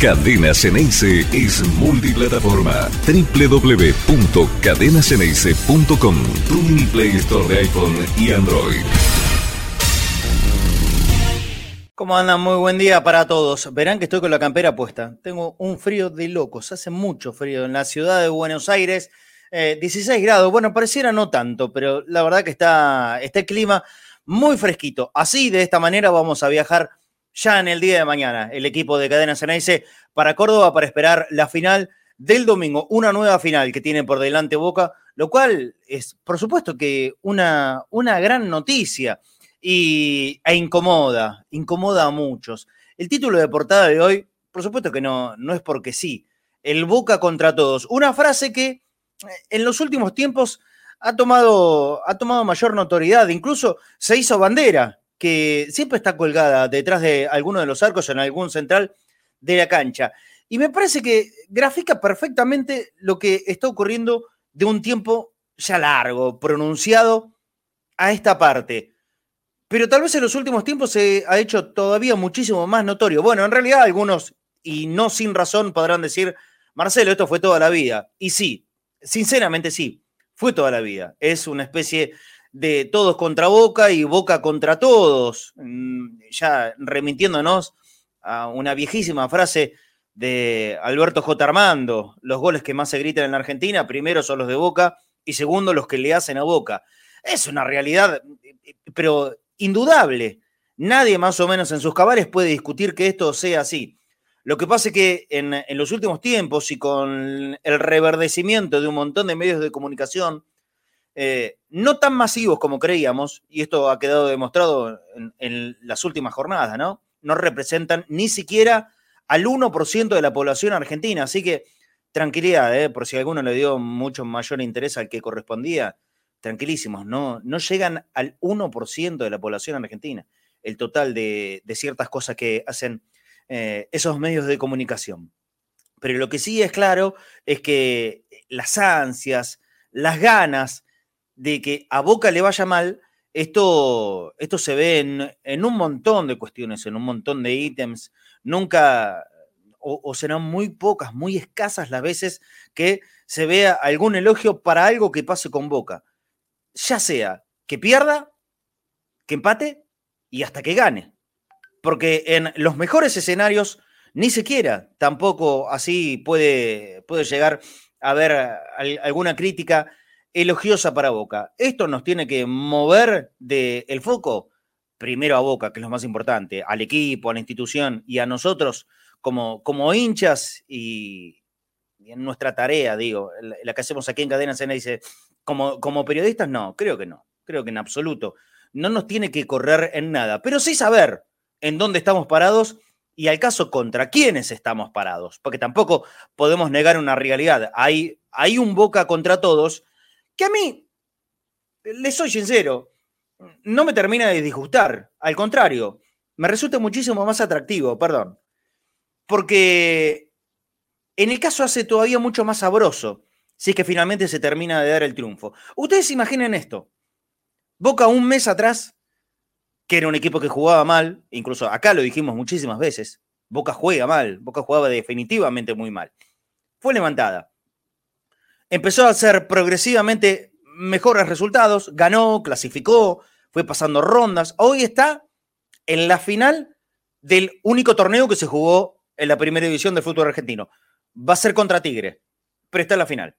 Cadena Ceneice es multiplataforma. www.cadenaceneice.com Tu mini Play Store de iPhone y Android. ¿Cómo andan? Muy buen día para todos. Verán que estoy con la campera puesta. Tengo un frío de locos. Hace mucho frío en la ciudad de Buenos Aires. 16 eh, grados. Bueno, pareciera no tanto, pero la verdad que está, está el clima muy fresquito. Así, de esta manera, vamos a viajar ya en el día de mañana, el equipo de Cadena Ceneice para Córdoba para esperar la final del domingo, una nueva final que tiene por delante Boca, lo cual es, por supuesto, que una, una gran noticia y, e incomoda, incomoda a muchos. El título de portada de hoy, por supuesto que no, no es porque sí, el Boca contra todos. Una frase que eh, en los últimos tiempos ha tomado, ha tomado mayor notoriedad, incluso se hizo bandera que siempre está colgada detrás de alguno de los arcos en algún central de la cancha. Y me parece que grafica perfectamente lo que está ocurriendo de un tiempo ya largo, pronunciado a esta parte. Pero tal vez en los últimos tiempos se ha hecho todavía muchísimo más notorio. Bueno, en realidad algunos, y no sin razón, podrán decir, Marcelo, esto fue toda la vida. Y sí, sinceramente sí, fue toda la vida. Es una especie de todos contra Boca y Boca contra todos, mm, ya remitiéndonos a una viejísima frase de Alberto J. Armando, los goles que más se gritan en la Argentina, primero son los de Boca y segundo los que le hacen a Boca. Es una realidad, pero indudable. Nadie más o menos en sus cabales puede discutir que esto sea así. Lo que pasa es que en, en los últimos tiempos y con el reverdecimiento de un montón de medios de comunicación, eh, no tan masivos como creíamos, y esto ha quedado demostrado en, las últimas jornadas, ¿no? No representan ni siquiera al 1% de la población argentina, así que tranquilidad, ¿eh? por si alguno le dio mucho mayor interés al que correspondía, tranquilísimos, no, no llegan al 1% de la población argentina, el total de, ciertas cosas que hacen eh, esos medios de comunicación. Pero lo que sí es claro es que las ansias, las ganas de que a Boca le vaya mal, esto, esto se ve en, un montón de cuestiones, en un montón de ítems. Nunca, o, serán muy pocas, muy escasas las veces que se vea algún elogio para algo que pase con Boca. Ya sea que pierda, que empate y hasta que gane. Porque en los mejores escenarios, ni siquiera tampoco así puede, puede llegar a haber alguna crítica elogiosa para Boca. Esto nos tiene que mover del foco primero a Boca, que es lo más importante, al equipo, a la institución y a nosotros como, como hinchas y, en nuestra tarea, digo, la, que hacemos aquí en Cadena Cena dice, como, como periodistas, no, creo que no, creo que en absoluto. No nos tiene que correr en nada, pero sí saber en dónde estamos parados y al caso contra quiénes estamos parados, porque tampoco podemos negar una realidad. Hay, hay un Boca contra todos que a mí, le soy sincero, no me termina de disgustar. Al contrario, me resulta muchísimo más atractivo, perdón. Porque en el caso hace todavía mucho más sabroso si es que finalmente se termina de dar el triunfo. Ustedes imaginen esto. Boca un mes atrás, que era un equipo que jugaba mal, incluso acá lo dijimos muchísimas veces, Boca juega mal, Boca jugaba definitivamente muy mal. Fue levantada empezó a hacer progresivamente mejores resultados, ganó, clasificó, fue pasando rondas. Hoy está en la final del único torneo que se jugó en la primera división del fútbol argentino. Va a ser contra Tigre, pero está en la final.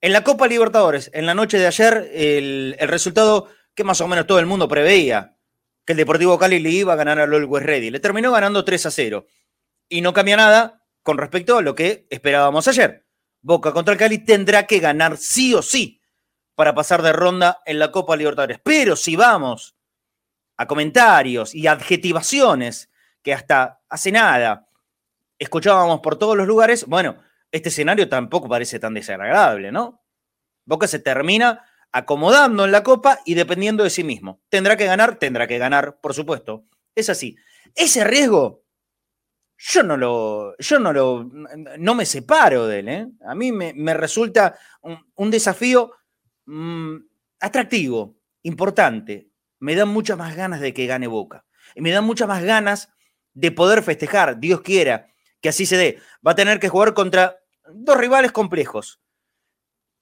En la Copa Libertadores, en la noche de ayer, el, resultado que más o menos todo el mundo preveía, que el Deportivo Cali le iba a ganar al Always Ready. Le terminó ganando 3 a 0. Y no cambia nada con respecto a lo que esperábamos ayer. Boca contra el Cali tendrá que ganar sí o sí para pasar de ronda en la Copa Libertadores. Pero si vamos a comentarios y adjetivaciones que hasta hace nada escuchábamos por todos los lugares, bueno, este escenario tampoco parece tan desagradable, ¿no? Boca se termina acomodando en la Copa y dependiendo de sí mismo. ¿Tendrá que ganar? Tendrá que ganar, por supuesto. Es así. Ese riesgo yo no lo, yo no lo, no me separo de él. ¿eh? A mí me, resulta un, desafío mm, atractivo, importante. Me dan muchas más ganas de que gane Boca. Y me dan muchas más ganas de poder festejar, Dios quiera, que así se dé. Va a tener que jugar contra dos rivales complejos.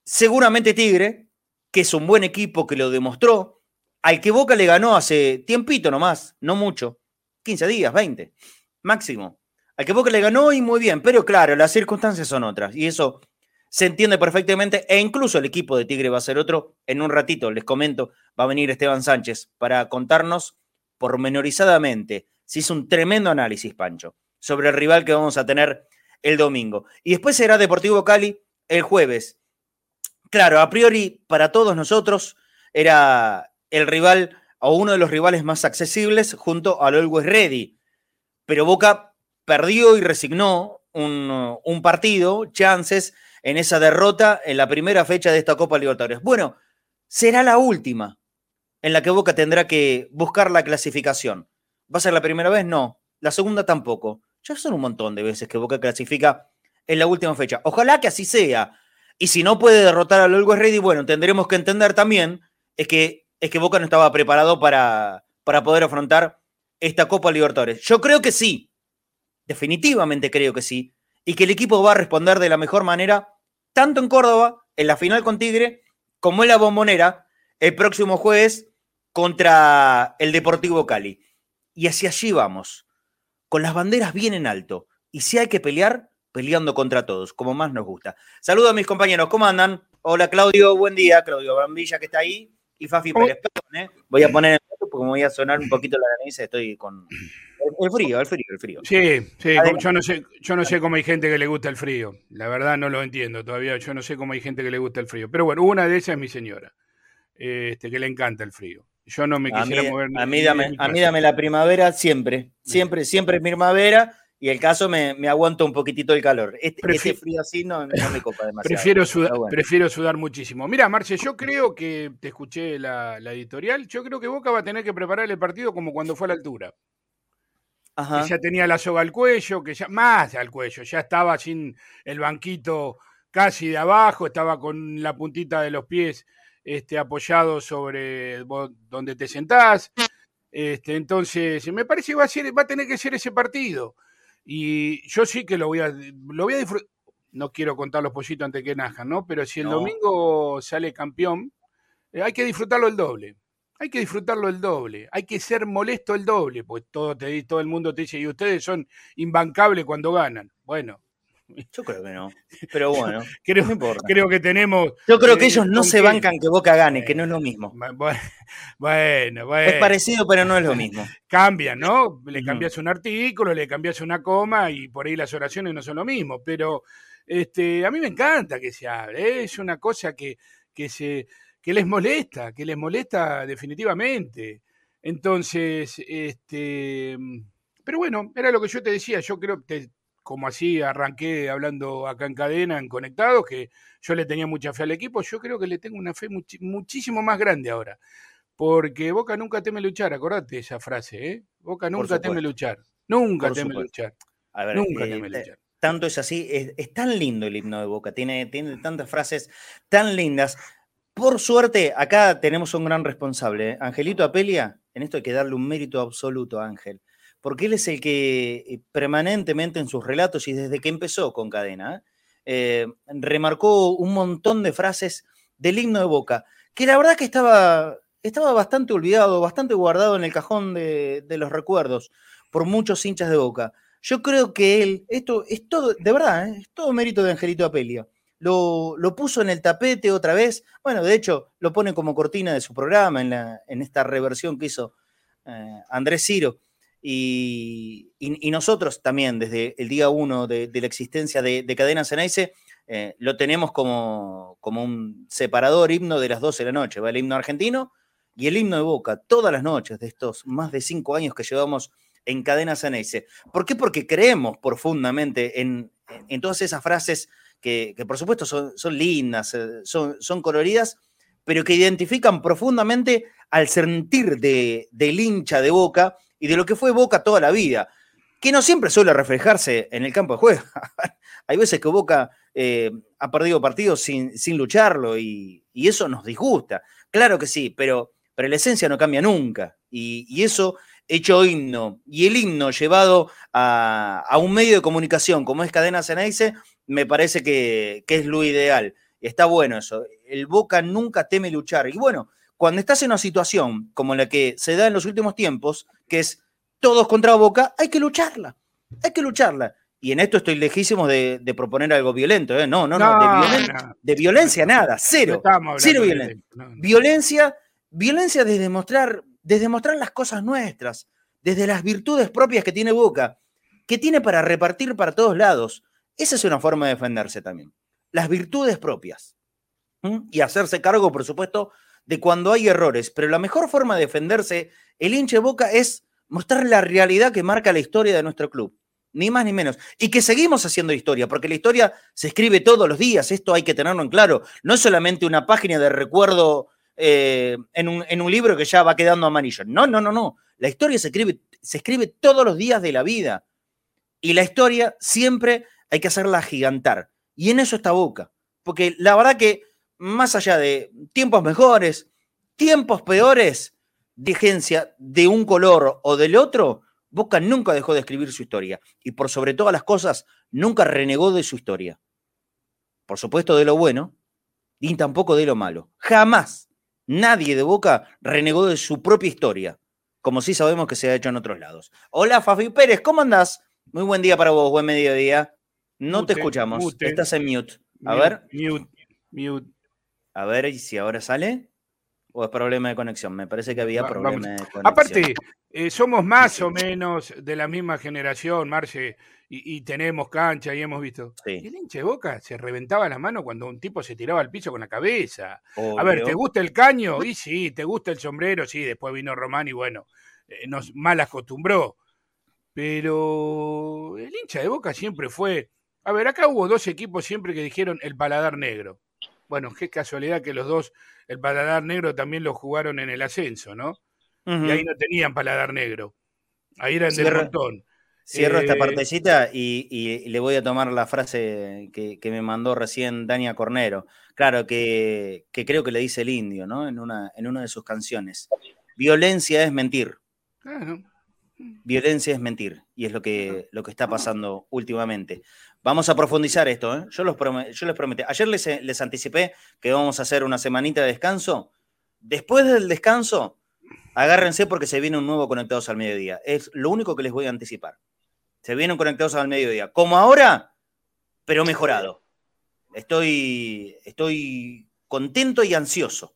Seguramente Tigre, que es un buen equipo que lo demostró, al que Boca le ganó hace tiempito nomás, no mucho, 15 días, 20, máximo. Al que Boca le ganó y muy bien, pero claro, las circunstancias son otras y eso se entiende perfectamente e incluso el equipo de Tigre va a ser otro. En un ratito, les comento, va a venir Esteban Sánchez para contarnos pormenorizadamente. Se hizo un tremendo análisis, Pancho, sobre el rival que vamos a tener el domingo. Y después será Deportivo Cali el jueves. Claro, a priori para todos nosotros era el rival o uno de los rivales más accesibles junto al Always Ready. Pero Boca perdió y resignó un, un partido, chances en esa derrota en la primera fecha de esta Copa Libertadores. Bueno, será la última en la que Boca tendrá que buscar la clasificación. ¿Va a ser la primera vez? No. La segunda tampoco. Ya son un montón de veces que Boca clasifica en la última fecha. Ojalá que así sea. Y si no puede derrotar al Always Ready, bueno, tendremos que entender también es que, es que Boca no estaba preparado para, para poder afrontar esta Copa Libertadores. Yo creo que sí. Definitivamente creo que sí. Y que el equipo va a responder de la mejor manera tanto en Córdoba, en la final con Tigre, como en la bombonera, el próximo jueves contra el Deportivo Cali. Y hacia allí vamos, con las banderas bien en alto. Y si hay que pelear, peleando contra todos, como más nos gusta. Saludos a mis compañeros, ¿cómo andan? Hola Claudio, buen día. Claudio Brambilla que está ahí. Y Fafi Pérez, perdón, ¿eh? Voy a poner el porque me voy a sonar un poquito la nariz, estoy con el frío, el frío, el frío. Sí, sí, yo no sé, yo no sé cómo hay gente que le gusta el frío. La verdad no lo entiendo todavía. Yo no sé cómo hay gente que le gusta el frío. Pero bueno, una de esas es mi señora, este, que le encanta el frío. Yo no me quisiera mover. A mí, dame, a mí dame la primavera siempre, siempre, siempre es primavera y el caso me, me aguanta un poquitito el calor. Este, este frío así no, me copa demasiado. Prefiero sudar, prefiero sudar muchísimo. Mira, Marce, yo creo que te escuché la, la, editorial. Yo creo que Boca va a tener que preparar el partido como cuando fue a la altura. Ajá. ya tenía la soga al cuello, que ya más al cuello, ya estaba sin el banquito casi de abajo, estaba con la puntita de los pies este, apoyado sobre donde te sentás. Este, entonces, me parece que va a, ser, va a tener que ser ese partido. Y yo sí que lo voy a, lo voy a disfrutar. No quiero contar los pollitos antes que nazcan, ¿no? Pero si el domingo sale campeón, eh, hay que disfrutarlo el doble. Hay que disfrutarlo el doble. Hay que ser molesto el doble. Pues todo, te, todo el mundo te dice, y ustedes son imbancables cuando ganan. Bueno, yo creo que no. Pero bueno, creo, no importa. creo que tenemos. Yo creo que eh, ellos no se bancan que Boca gane, que no es lo mismo. Bueno, bueno. Es parecido, pero no es lo mismo. Cambian, ¿no? Le cambias un artículo, le cambias una coma y por ahí las oraciones no son lo mismo. Pero este, a mí me encanta que se hable. ¿eh? Es una cosa que, que, se, que les molesta, que les molesta definitivamente. Entonces, este. Pero bueno, era lo que yo te decía. Yo creo que como así arranqué hablando acá en cadena, en Conectados, que yo le tenía mucha fe al equipo, yo creo que le tengo una fe muchísimo más grande ahora. Porque Boca nunca teme luchar, acordate esa frase, ¿eh? Boca nunca teme luchar. Nunca teme luchar. nunca eh, teme luchar. Tanto es así, es, tan lindo el himno de Boca, tiene, tiene tantas frases tan lindas. Por suerte, acá tenemos un gran responsable, ¿eh? Angelito Apelia. En esto hay que darle un mérito absoluto a Ángel porque él es el que eh, permanentemente en sus relatos y desde que empezó con Cadena, eh, remarcó un montón de frases del himno de Boca, que la verdad que estaba, estaba bastante olvidado, bastante guardado en el cajón de, los recuerdos por muchos hinchas de Boca. Yo creo que él, esto es todo, de verdad, ¿eh? es todo mérito de Angelito Apelia. Lo, lo, puso en el tapete otra vez. Bueno, de hecho, lo pone como cortina de su programa en, la, en esta reversión que hizo Andrés Ciro. Y, nosotros también, desde el día uno de, la existencia de, de Cadena Ceneice, eh, lo tenemos como, como un separador himno de las 12 de la noche. El himno argentino y el himno de Boca, todas las noches de estos más de cinco años que llevamos en Cadena Ceneice. ¿Por qué? Porque creemos profundamente en, todas esas frases que, por supuesto son, son lindas, eh, son, son, coloridas, pero que identifican profundamente al sentir de, del hincha de Boca y de lo que fue Boca toda la vida, que no siempre suele reflejarse en el campo de juego. Hay veces que Boca eh, ha perdido partidos sin, sin lucharlo y, eso nos disgusta. Claro que sí, pero, pero la esencia no cambia nunca. Y, eso hecho himno y el himno llevado a, un medio de comunicación como es Cadena Ceneice, me parece que, es lo ideal. Está bueno eso. El Boca nunca teme luchar. Y bueno, cuando estás en una situación como la que se da en los últimos tiempos, que es todos contra Boca, hay que lucharla. Hay que lucharla. Y en esto estoy lejísimo de, proponer algo violento. ¿eh? No, no, no, de, violencia nada, cero. cero violencia. Violencia, violencia desde mostrar, desde mostrar las cosas nuestras, desde las virtudes propias que tiene Boca, que tiene para repartir para todos lados. Esa es una forma de defenderse también. Las virtudes propias. Y hacerse cargo, por supuesto, de cuando hay errores. Pero la mejor forma de defenderse el hinche Boca es mostrar la realidad que marca la historia de nuestro club ni más ni menos. Y que seguimos haciendo historia, porque la historia se escribe todos los días, esto hay que tenerlo en claro. No es solamente una página de recuerdo eh, en, un, libro que ya va quedando amarillo. No, no, no, no. La historia se escribe, se escribe todos los días de la vida. Y la historia siempre hay que hacerla gigantar. Y en eso está Boca. Porque la verdad que más allá de tiempos mejores, tiempos peores, de un color o del otro, Boca nunca dejó de escribir su historia y por sobre todas las cosas nunca renegó de su historia. Por supuesto de lo bueno y tampoco de lo malo. Jamás nadie de Boca renegó de su propia historia, como sí sabemos que se ha hecho en otros lados. Hola Fafi Pérez, ¿cómo andás? Muy buen día para vos, buen mediodía. No te escuchamos, estás en mute. A ver. Mute, mute. A ver si ahora sale. ¿O es problema de conexión? Me parece que había problema de conexión. Aparte, eh, somos más o menos de la misma generación, Marce, y, tenemos cancha y hemos visto. El hinche Boca se reventaba la mano cuando un tipo se tiraba al piso con la cabeza. A ver, ¿te gusta el caño? Y sí, ¿te gusta el sombrero? Sí, después vino Román y bueno, eh, nos mal acostumbró. Pero el hincha de Boca siempre fue. A ver, acá hubo dos equipos siempre que dijeron el paladar negro. Bueno, qué casualidad que los dos, el paladar negro también lo jugaron en el ascenso, ¿no? Y ahí no tenían paladar negro. Ahí eran del montón. Cierro esta eh, partecita y, le voy a tomar la frase que, me mandó recién Dania Cornero. Claro, que, creo que le dice el indio, ¿no? En una, en una de sus canciones. Violencia es mentir. Claro. Violencia es mentir. Y es lo que, lo que está pasando últimamente. Vamos a profundizar esto, ¿eh? Yo, los yo les prometí. Ayer les, les anticipé que vamos a hacer una semanita de descanso. Después del descanso, agárrense porque se viene un nuevo Conectados al Mediodía. Es lo único que les voy a anticipar. Se vienen Conectados al Mediodía. Como ahora, pero mejorado. Estoy, estoy contento y ansioso.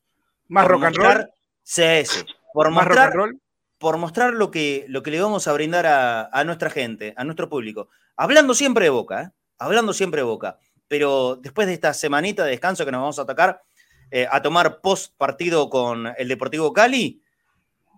¿Más rock and roll? CS. Por ¿Más mostrar, rock and roll? Por mostrar lo que, lo que le vamos a brindar a, nuestra gente, a nuestro público. Hablando siempre de Boca, ¿eh? Hablando siempre de Boca. Pero después de esta semanita de descanso que nos vamos a atacar, eh, a tomar post partido con el Deportivo Cali,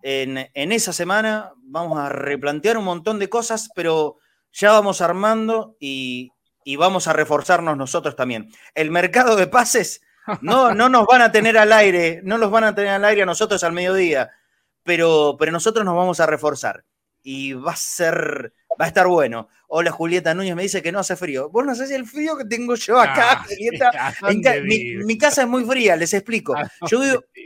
en, esa semana vamos a replantear un montón de cosas, pero ya vamos armando y, vamos a reforzarnos nosotros también. El mercado de pases no, no nos van a tener al aire, no los van a tener al aire a nosotros al mediodía, pero, pero nosotros nos vamos a reforzar y va a ser, va a estar bueno. Hola Julieta Núñez me dice que no hace frío. Vos no sabés el frío que tengo yo acá, Julieta. mi, casa es muy fría, les explico. Yo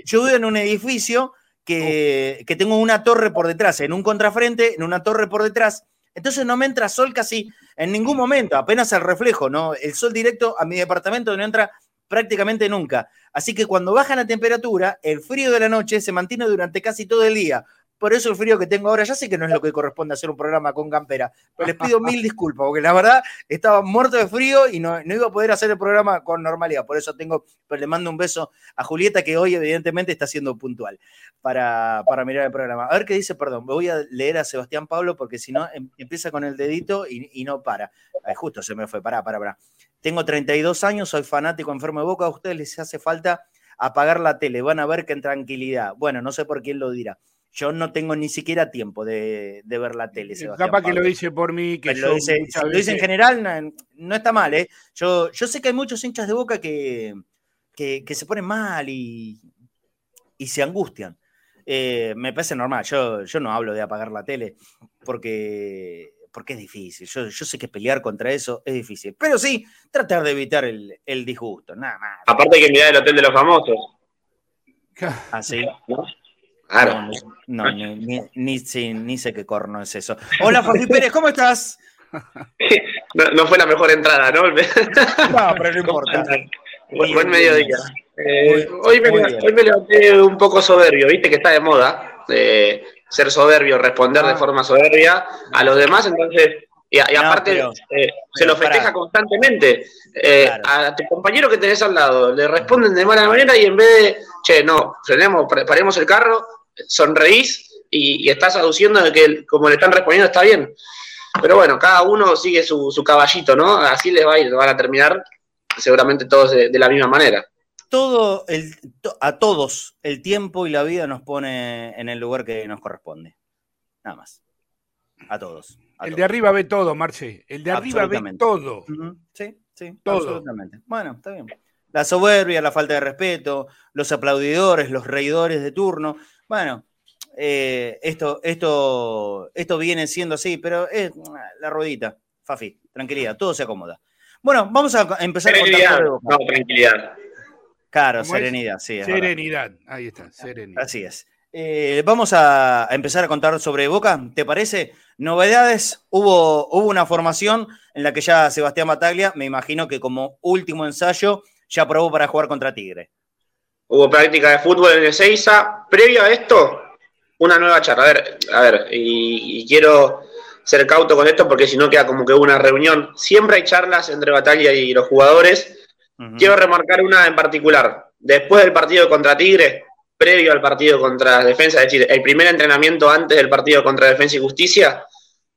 yo vivo en un edificio que, tengo una torre por detrás, en un contrafrente, en una torre por detrás. Entonces no me entra sol casi en ningún momento, apenas el reflejo, ¿no? El sol directo a mi departamento no entra prácticamente nunca. Así que cuando baja la temperatura, el frío de la noche se mantiene durante casi todo el día. Por eso el frío que tengo ahora, ya sé que no es lo que corresponde hacer un programa con Campera, pero les pido mil disculpas, porque la verdad estaba muerto de frío y no, iba a poder hacer el programa con normalidad. Por eso tengo, pero le mando un beso a Julieta, que hoy evidentemente está siendo puntual para, para mirar el programa. A ver qué dice, perdón, me voy a leer a Sebastián Pablo, porque si no em, empieza con el dedito y, no para. justo se me fue, para para para Tengo 32 años, soy fanático enfermo de boca, a ustedes les hace falta apagar la tele, van a ver que en tranquilidad. Bueno, no sé por quién lo dirá. Yo no tengo ni siquiera tiempo de, ver la tele. Capaz que lo dice por mí. Que lo, dice, lo dice, en general, no, está mal. ¿eh? Yo, yo sé que hay muchos hinchas de boca que, que, se ponen mal y, y se angustian. Eh, me parece normal. Yo, yo no hablo de apagar la tele porque, porque es difícil. Yo, yo, sé que pelear contra eso es difícil. Pero sí, tratar de evitar el, disgusto, nada más. Aparte hay que mirar el hotel de los famosos. ¿Ah, sí? Claro. No, ni, ni, sé qué corno es eso. Hola, Fabi Pérez, ¿cómo estás? No, fue la mejor entrada, ¿no? no, pero no importa. Buen, mediodía. Eh, hoy, me, hoy, me, levanté un poco soberbio, viste que está de moda eh, ser soberbio, responder de ah. forma soberbia a los demás, entonces, y, aparte eh, se lo festeja constantemente. A tu compañero que tenés al lado le responden de mala manera y en vez de, che, no, frenemos, paremos el carro, sonreís y, estás aduciendo de que como le están respondiendo está bien. Pero bueno, cada uno sigue su, su caballito, ¿no? Así les va a ir, van a terminar seguramente todos de, la misma manera. Todo el, a todos el tiempo y la vida nos pone en el lugar que nos corresponde. Nada más. A todos. El de arriba ve todo, Marce. El de arriba ve todo. Sí, sí, todo. absolutamente. Bueno, está bien. La soberbia, la falta de respeto, los aplaudidores, los reidores de turno. Bueno, eh, esto, esto, esto viene siendo así, pero es la ruedita. Fafi, tranquilidad, todo se acomoda. Bueno, vamos a empezar serenidad. No, tranquilidad. Claro, serenidad, sí. serenidad, ahí está, serenidad. Así es. Eh, vamos a, empezar a contar sobre Boca, ¿te parece? Novedades, hubo, hubo una formación en la que ya Sebastián Bataglia, me imagino que como último ensayo, ya probó para jugar contra Tigre. Hubo práctica de fútbol en Ezeiza. Previo a esto, una nueva charla. A ver, a ver, y quiero ser cauto con esto porque si no queda como que una reunión. Siempre hay charlas entre Batalla y los jugadores. Quiero remarcar una en particular. Después del partido contra Tigre, previo al partido contra Defensa, es decir, el primer entrenamiento antes del partido contra Defensa y Justicia,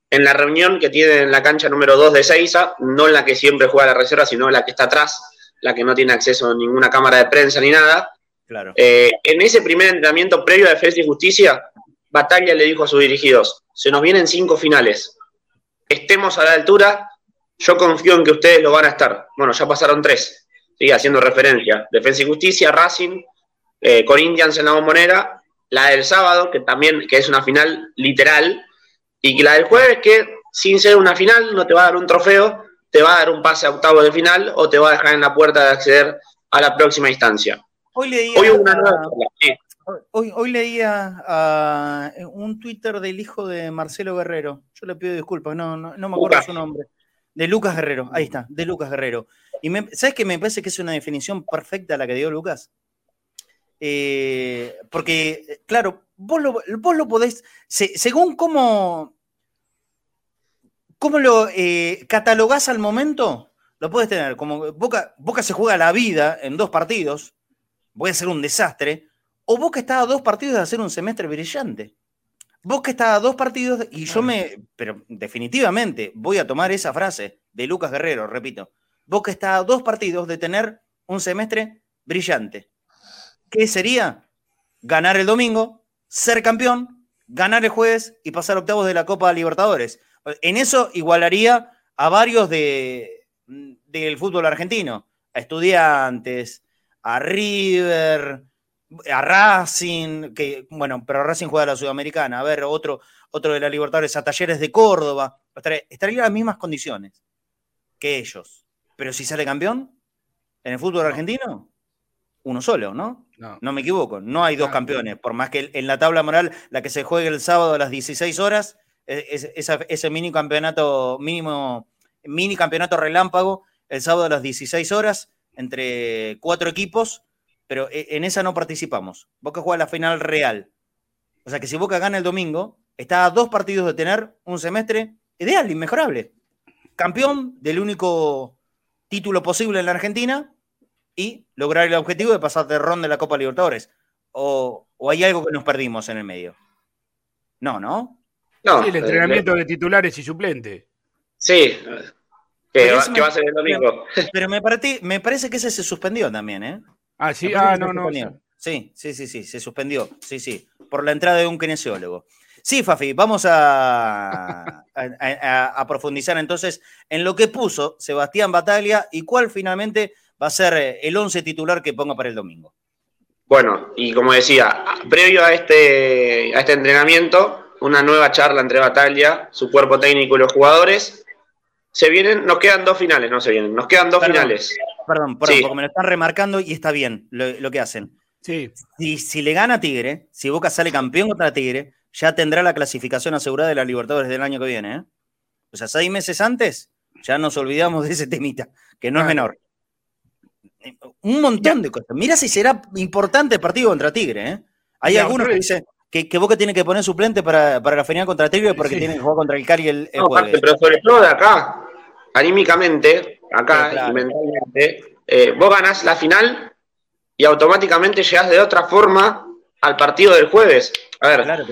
en la reunión que tienen en la cancha número 2 de Seiza, no en la que siempre juega la reserva, sino en la que está atrás, la que no tiene acceso a ninguna cámara de prensa ni nada. Claro. Eh, en ese primer entrenamiento previo a Defensa y Justicia, Batalla le dijo a sus dirigidos, se nos vienen cinco finales, estemos a la altura, yo confío en que ustedes lo van a estar. Bueno, ya pasaron tres, sigue haciendo referencia. Defensa y Justicia, Racing, eh, Corinthians en la bombonera, la del sábado, que también que es una final literal, y la del jueves, que sin ser una final no te va a dar un trofeo, te va a dar un pase a octavo de final o te va a dejar en la puerta de acceder a la próxima instancia. Hoy leía, Hoy una nueva Hoy, leía un Twitter del hijo de Marcelo Guerrero. Yo le pido disculpas, no, no, me acuerdo su nombre. De Lucas Guerrero, ahí está, de Lucas Guerrero. Y ¿sabes qué? Me parece que es una definición perfecta la que dio Lucas. Eh, porque, claro, vos lo, vos lo podés, según cómo, cómo lo eh, catalogás al momento, lo puedes tener. Como Boca, Boca se juega la vida en dos partidos, voy a ser un desastre, o Boca está a dos partidos de hacer un semestre brillante. Boca está a dos partidos y yo me, pero definitivamente voy a tomar esa frase de Lucas Guerrero, repito. Boca está a dos partidos de tener un semestre brillante. ¿Qué sería? Ganar el domingo, ser campeón, ganar el jueves y pasar octavos de la Copa Libertadores. En eso igualaría a varios de, del fútbol argentino, a estudiantes, a River, a Racing, que bueno, pero Racing juega a la Sudamericana, a ver, otro, otro de la Libertadores, a Talleres de Córdoba, estaría en las mismas condiciones que ellos. Pero si sale campeón en el fútbol argentino, uno solo, ¿no? No, me equivoco, no hay dos campeones, por más que en la tabla moral la que se juegue el sábado a las 16 horas, e, ese mini campeonato, mínimo, mini campeonato relámpago, el sábado a las 16 horas, entre cuatro equipos, pero e, en esa no participamos. Boca juega la final real. O sea que si Boca gana el domingo, está a dos partidos de tener un semestre ideal, inmejorable. Campeón del único título posible en la Argentina y lograr el objetivo de pasar de ronda de la Copa Libertadores. O, hay algo que nos perdimos en el medio. No, ¿no? No. el entrenamiento de titulares y suplentes. Sí, que, va, a ser el domingo. Pero, me, me parece que ese se suspendió también, ¿eh? Ah, sí, ah, no, no. Sí, sí, sí, sí, se suspendió. Sí, sí, por la entrada de un kinesiólogo. Sí, Fafi, vamos a, a, profundizar entonces en lo que puso Sebastián Bataglia y cuál finalmente va a ser eh, el once titular que ponga para el domingo. Bueno, y como decía, previo a este, a este entrenamiento, una nueva charla entre Bataglia, su cuerpo técnico y los jugadores. Se vienen, nos quedan dos finales, no se vienen, nos quedan dos finales. Perdón, perdón, porque me lo están remarcando y está bien lo, que hacen. Sí. Si, si le gana Tigre, si Boca sale campeón contra Tigre, ya tendrá la clasificación asegurada de la Libertadores del año que viene. ¿eh? O sea, seis meses antes, ya nos olvidamos de ese temita, que no es menor. Un montón de cosas. Mira si será importante el partido contra Tigre. ¿eh? Hay algunos que dicen que, que, Boca tiene que poner suplente para, para la final contra Tigre porque tiene que jugar contra el Cari el, el jueves. Pero sobre todo de acá, anímicamente, acá y mentalmente, eh, vos ganás la final y automáticamente llegás de otra forma al partido del jueves. A ver,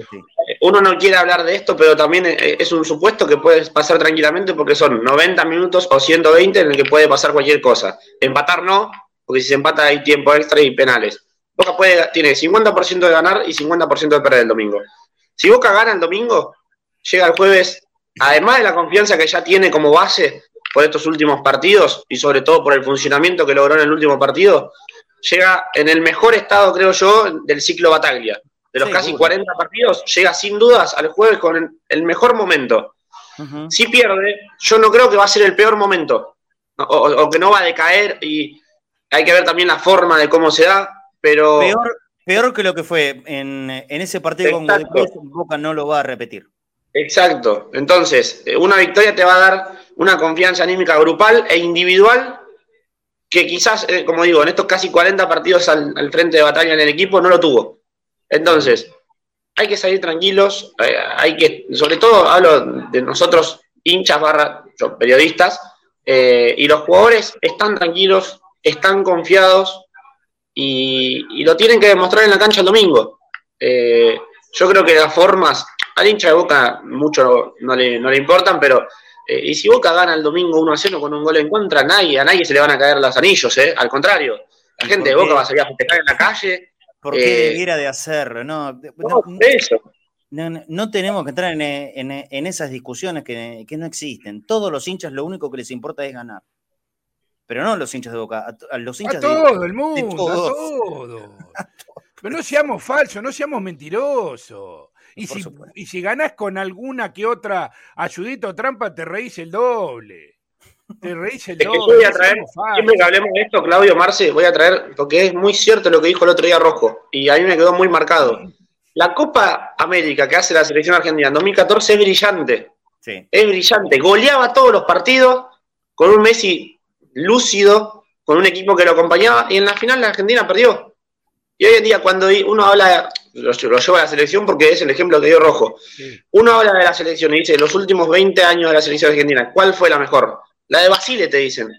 uno no quiere hablar de esto, pero también eh, es un supuesto que puede pasar tranquilamente porque son 90 minutos o 120 en el que puede pasar cualquier cosa. Empatar no, porque si se empata hay tiempo extra y penales. Boca puede, tiene 50% de ganar y 50% de perder el domingo. Si Boca gana el domingo, llega el jueves, además de la confianza que ya tiene como base por estos últimos partidos y sobre todo por el funcionamiento que logró en el último partido, llega en el mejor estado, creo yo, del ciclo Bataglia. De los casi 40 partidos, llega sin dudas al jueves con el mejor momento. Si pierde, yo no creo que va a ser el peor momento, o, que no va a decaer y hay que ver también la forma de cómo se da, pero... Peor, que lo que fue en, ese partido con Boca no lo va a repetir. Exacto. Entonces, eh, una victoria te va a dar una confianza anímica grupal e individual que quizás, eh, como digo, en estos casi 40 partidos al, frente de batalla en el equipo no lo tuvo. Entonces, hay que salir tranquilos, eh, hay que, sobre todo hablo de nosotros, hinchas barra periodistas, y los jugadores están tranquilos, están confiados y, lo tienen que demostrar en la cancha el domingo. yo creo que las formas al hincha de Boca mucho no le, no le importan, pero eh, y si Boca gana el domingo 1 a 0 con un gol en contra, a nadie, a nadie se le van a caer los anillos, ¿eh? Al contrario, la gente de Boca va a salir a festejar en la calle. ¿Por qué eh, debiera de hacerlo? No, no, eso. No, tenemos que entrar en, esas discusiones que, no existen. Todos los hinchas lo único que les importa es ganar. Pero no los hinchas de Boca, a, los hinchas a todo el mundo, a todos. Pero no seamos falsos, no seamos mentirosos. Y si, y si ganás con alguna que otra ayudita o trampa, te reís el doble. Reís el doble. voy a traer, siempre que hablemos de esto, Claudio Marce, voy a traer, porque es muy cierto lo que dijo el otro día Rojo, y a mí me quedó muy marcado. La Copa América que hace la selección argentina en 2014 es brillante. Es brillante. Goleaba todos los partidos con un Messi lúcido, con un equipo que lo acompañaba, y en la final la Argentina perdió. Y hoy en día, cuando uno habla lo, llevo a la selección porque es el ejemplo que dio Rojo. Uno habla de la selección y dice, los últimos 20 años de la selección argentina, ¿cuál fue la mejor? La de Basile, te dicen.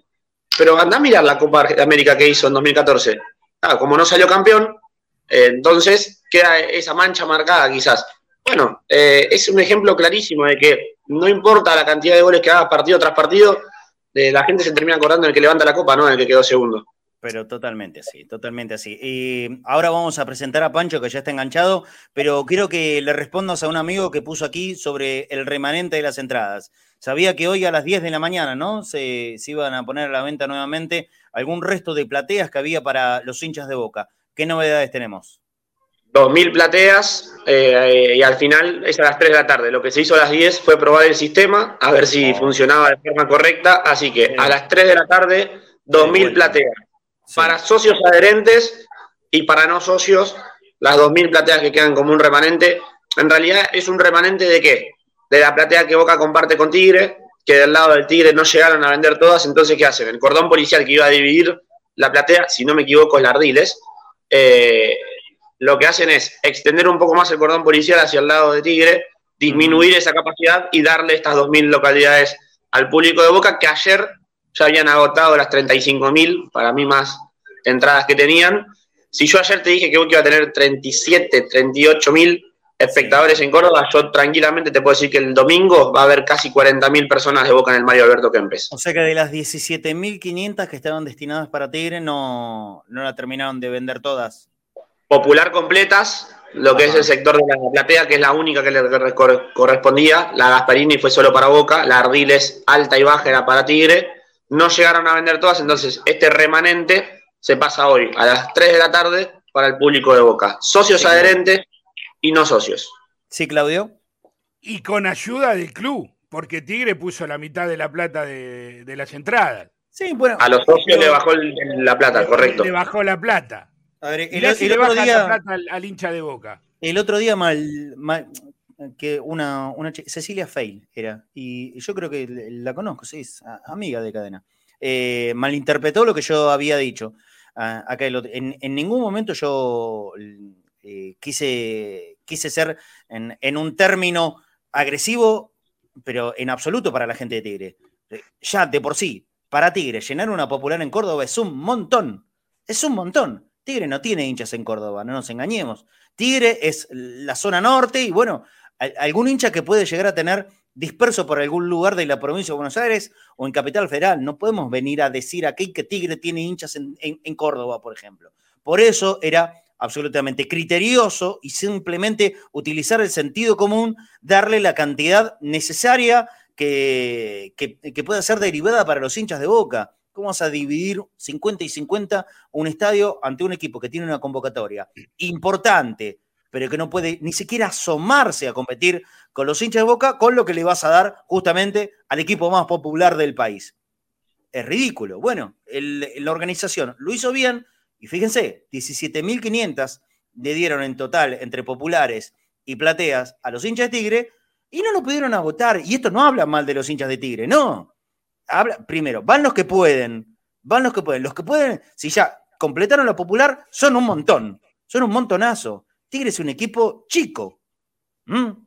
Pero anda a mirar la Copa de América que hizo en 2014. Ah, como no salió campeón, eh, entonces queda esa mancha marcada quizás. Bueno, eh, es un ejemplo clarísimo de que no importa la cantidad de goles que haga partido tras partido, la gente se termina acordando en el que levanta la copa, no en el que quedó segundo. Pero totalmente así, totalmente así. Y ahora vamos a presentar a Pancho, que ya está enganchado, pero quiero que le respondas a un amigo que puso aquí sobre el remanente de las entradas. Sabía que hoy a las 10 de la mañana, ¿no? Se, iban a poner a la venta nuevamente algún resto de plateas que había para los hinchas de Boca. ¿Qué novedades tenemos? 2.000 plateas eh, y al final es a las 3 de la tarde. Lo que se hizo a las 10 fue probar el sistema, a ver si oh. funcionaba de forma correcta. Así que a las 3 de la tarde, 2.000 plateas. Para socios adherentes y para no socios, las 2.000 plateas que quedan como un remanente, en realidad es un remanente de qué? De la platea que Boca comparte con Tigre, que del lado del Tigre no llegaron a vender todas, entonces ¿qué hacen? El cordón policial que iba a dividir la platea, si no me equivoco, es la Ardiles, eh, lo que hacen es extender un poco más el cordón policial hacia el lado de Tigre, disminuir esa capacidad y darle estas 2.000 localidades al público de Boca que ayer ya habían agotado las 35.000, para mí más entradas que tenían. Si yo ayer te dije que iba a tener 37, 38.000 espectadores en Córdoba, yo tranquilamente te puedo decir que el domingo va a haber casi 40.000 personas de Boca en el Mario Alberto Kempes. O sea que de las 17.500 que estaban destinadas para Tigre, no, no la terminaron de vender todas. Popular completas, lo que es el sector de la platea, que es la única que le correspondía. La Gasparini fue solo para Boca, la Ardiles alta y baja era para Tigre no llegaron a vender todas, entonces este remanente se pasa hoy a las 3 de la tarde para el público de Boca. Socios adherentes y no socios. Sí, Claudio. Y con ayuda del club, porque Tigre puso la mitad de la plata de, las entradas. Sí, bueno. A los socios le bajó la plata, correcto. Le bajó la plata. A ver, el, otro día, al, hincha de boca. El otro día mal, que una, Cecilia Fail era, y yo creo que la conozco, sí, es amiga de cadena. Eh, malinterpretó lo que yo había dicho. acá en, en, ningún momento yo eh, quise, quise ser en, en, un término agresivo, pero en absoluto para la gente de Tigre. Eh, ya de por sí, para Tigre, llenar una popular en Córdoba es un montón. Es un montón. Tigre no tiene hinchas en Córdoba, no nos engañemos. Tigre es la zona norte y bueno, algún hincha que puede llegar a tener disperso por algún lugar de la provincia de Buenos Aires o en Capital Federal. No podemos venir a decir aquí que Tigre tiene hinchas en, Córdoba, por ejemplo. Por eso era absolutamente criterioso y simplemente utilizar el sentido común, darle la cantidad necesaria que, pueda ser derivada para los hinchas de boca. ¿Cómo vas a dividir 50 y 50 un estadio ante un equipo que tiene una convocatoria importante, pero que no puede ni siquiera asomarse a competir con los hinchas de boca, con lo que le vas a dar justamente al equipo más popular del país? Es ridículo. Bueno, la organización lo hizo bien, y fíjense, 17.500 le dieron en total entre populares y plateas a los hinchas de Tigre y no lo pudieron agotar. Y esto no habla mal de los hinchas de Tigre, no. Habla, primero, van los que pueden, van los que pueden. Los que pueden, si ya completaron la popular, son un montón, son un montonazo. Tigre es un equipo chico.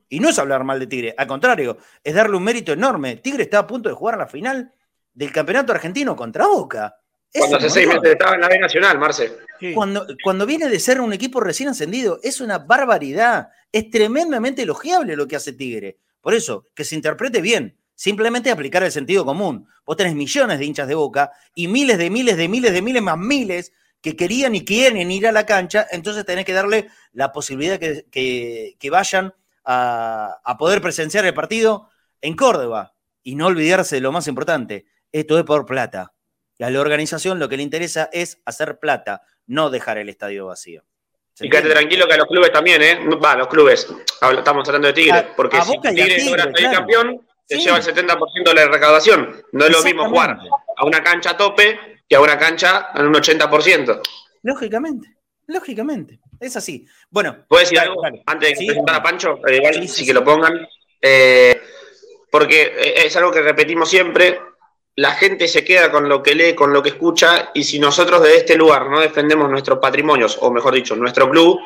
Y no es hablar mal de Tigre, al contrario, es darle un mérito enorme. Tigre está a punto de jugar a la final del campeonato argentino contra Boca. Cuando hace seis meses estaba en la B Nacional, Marce. Cuando, cuando viene de ser un equipo recién ascendido, es una barbaridad. Es tremendamente elogiable lo que hace Tigre. Por eso, que se interprete bien. Simplemente aplicar el sentido común. Vos tenés millones de hinchas de boca y miles de miles de miles de miles más miles que querían y quieren ir a la cancha, entonces tenés que darle la posibilidad que, que, vayan a, a poder presenciar el partido en Córdoba. Y no olvidarse de lo más importante, esto es por plata. Y a la organización lo que le interesa es hacer plata, no dejar el estadio vacío. Y quédate tranquilo que a los clubes también, ¿eh? Va, los clubes. Estamos hablando de Tigre. porque si Tigre logra salir campeón, se lleva el 70% de la recaudación. No es lo mismo jugar a una cancha a tope que a una cancha en un 80%. Lógicamente, lógicamente. Es así. Bueno. ¿Puedo decir algo antes de presentar a Pancho? Eh, igual, sí, que lo pongan. Eh, porque eh, es algo que repetimos siempre la gente se queda con lo que lee, con lo que escucha, y si nosotros de este lugar no defendemos nuestros patrimonios, o mejor dicho, nuestro club,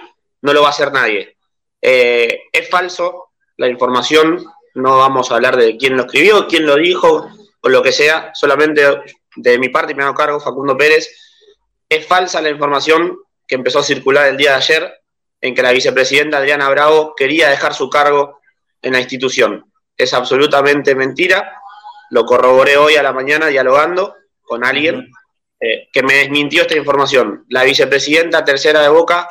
no lo va a hacer nadie. Eh, es falso la información, no vamos a hablar de quién lo escribió, quién lo dijo, o lo que sea, solamente de mi parte, y me hago cargo, Facundo Pérez, es falsa la información que empezó a circular el día de ayer en que la vicepresidenta Adriana Bravo quería dejar su cargo en la institución. Es absolutamente mentira lo corroboré hoy a la mañana dialogando con alguien eh, que me desmintió esta información. La vicepresidenta tercera de Boca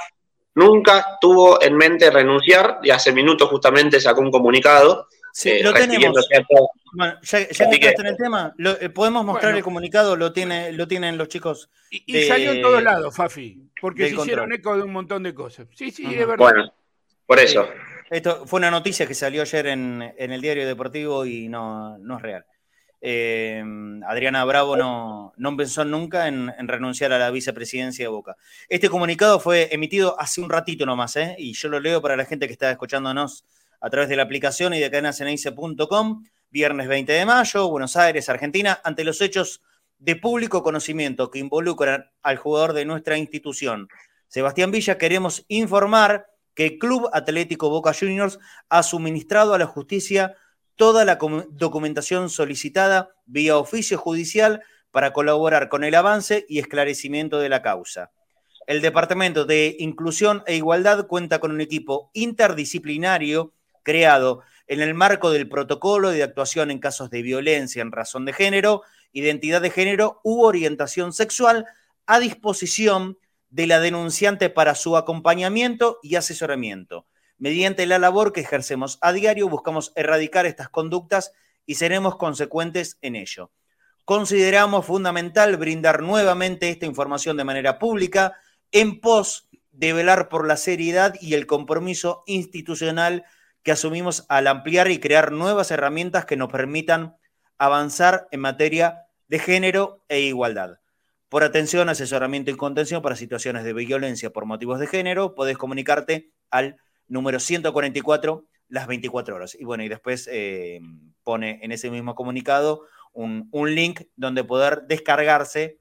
nunca tuvo en mente renunciar y hace minutos justamente sacó un comunicado. Sí, eh, lo tenemos. Bueno, ya, ya que en el tema, eh, podemos mostrar el comunicado, lo, tiene, lo tienen los chicos. Y, salió en todos lados, Fafi, porque se hicieron eco de un montón de cosas. Sí, sí, es verdad. Bueno, por eso. Esto fue una noticia que salió ayer en, en el diario deportivo y no, no es real. Eh, Adriana Bravo no, no pensó nunca en, renunciar a la vicepresidencia de Boca. Este comunicado fue emitido hace un ratito nomás, ¿eh? y yo lo leo para la gente que está escuchándonos a través de la aplicación y de cadenaceneice.com, viernes 20 de mayo, Buenos Aires, Argentina, ante los hechos de público conocimiento que involucran al jugador de nuestra institución. Sebastián Villa, queremos informar que el Club Atlético Boca Juniors ha suministrado a la justicia toda la documentación solicitada vía oficio judicial para colaborar con el avance y esclarecimiento de la causa. El Departamento de Inclusión e Igualdad cuenta con un equipo interdisciplinario creado en el marco del protocolo de actuación en casos de violencia en razón de género, identidad de género u orientación sexual a disposición de la denunciante para su acompañamiento y asesoramiento. Mediante la labor que ejercemos a diario, buscamos erradicar estas conductas y seremos consecuentes en ello. Consideramos fundamental brindar nuevamente esta información de manera pública en pos de velar por la seriedad y el compromiso institucional que asumimos al ampliar y crear nuevas herramientas que nos permitan avanzar en materia de género e igualdad. por atención, asesoramiento y contención para situaciones de violencia por motivos de género, podés comunicarte al número 144 las 24 horas. Y bueno, y después eh, pone en ese mismo comunicado un, link donde poder descargarse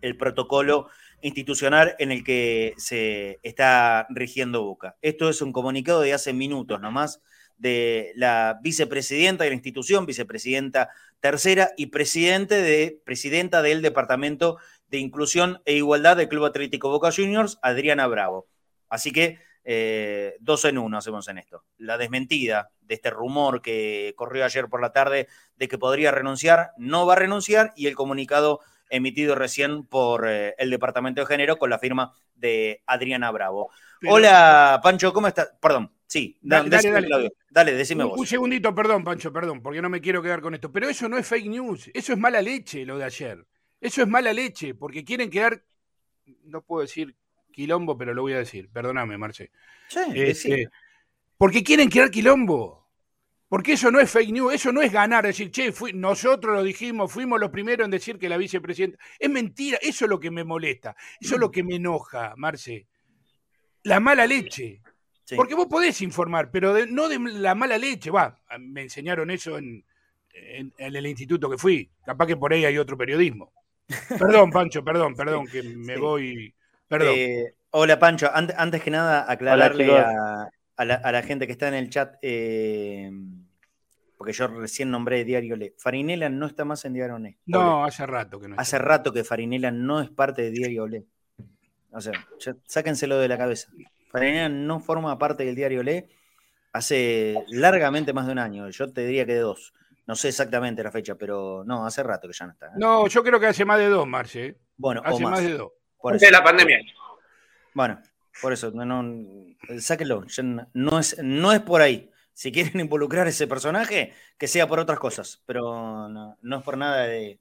el protocolo institucional en el que se está rigiendo Boca. Esto es un comunicado de hace minutos nomás de la vicepresidenta de la institución, vicepresidenta tercera y de, presidenta del Departamento de Inclusión e Igualdad del Club Atlético Boca Juniors, Adriana Bravo. Así que eh, dos en uno hacemos en esto. La desmentida de este rumor que corrió ayer por la tarde de que podría renunciar, no va a renunciar y el comunicado emitido recién por eh, el Departamento de Género con la firma de Adriana Bravo. Hola, Pancho, ¿cómo estás? Perdón, sí, dale, dale, dale. decime vos. Un segundito, perdón, Pancho, perdón, porque no me quiero quedar con esto. Pero eso no es fake news, eso es mala leche lo de ayer. Eso es mala leche, porque quieren quedar, no puedo decir quilombo, pero lo voy a decir. Perdóname, Marce. Sí, este, porque quieren crear quilombo. Porque eso no es fake news, eso no es ganar, decir, che, nosotros lo dijimos, fuimos los primeros en decir que la vicepresidenta. Es mentira, eso es lo que me molesta, eso es lo que me enoja, Marce. La mala leche. Porque vos podés informar, pero no de la mala leche. Va, me enseñaron eso en, el instituto que fui. Capaz que por ahí hay otro periodismo. Perdón, Pancho, perdón, perdón, que me voy. Perdón. Eh, hola, Pancho. Antes, que nada, aclararle a, la, gente que está en el chat, eh, porque yo recién nombré Diario Le. Farinela no está más en Diario Le. No, hace rato que no. Hace rato que Farinela no es parte de Diario Le. O sea, sáquenselo de la cabeza. Farinela no forma parte del Diario Le hace largamente más de un año. Yo te diría que de dos. No sé exactamente la fecha, pero no, hace rato que ya no está. ¿eh? No, yo creo que hace más de dos, Marce. Bueno, hace más. de dos. Por la pandemia. Bueno, por eso, no, sáquenlo. No es, no es por ahí. Si quieren involucrar a ese personaje, que sea por otras cosas, pero no, es por nada de,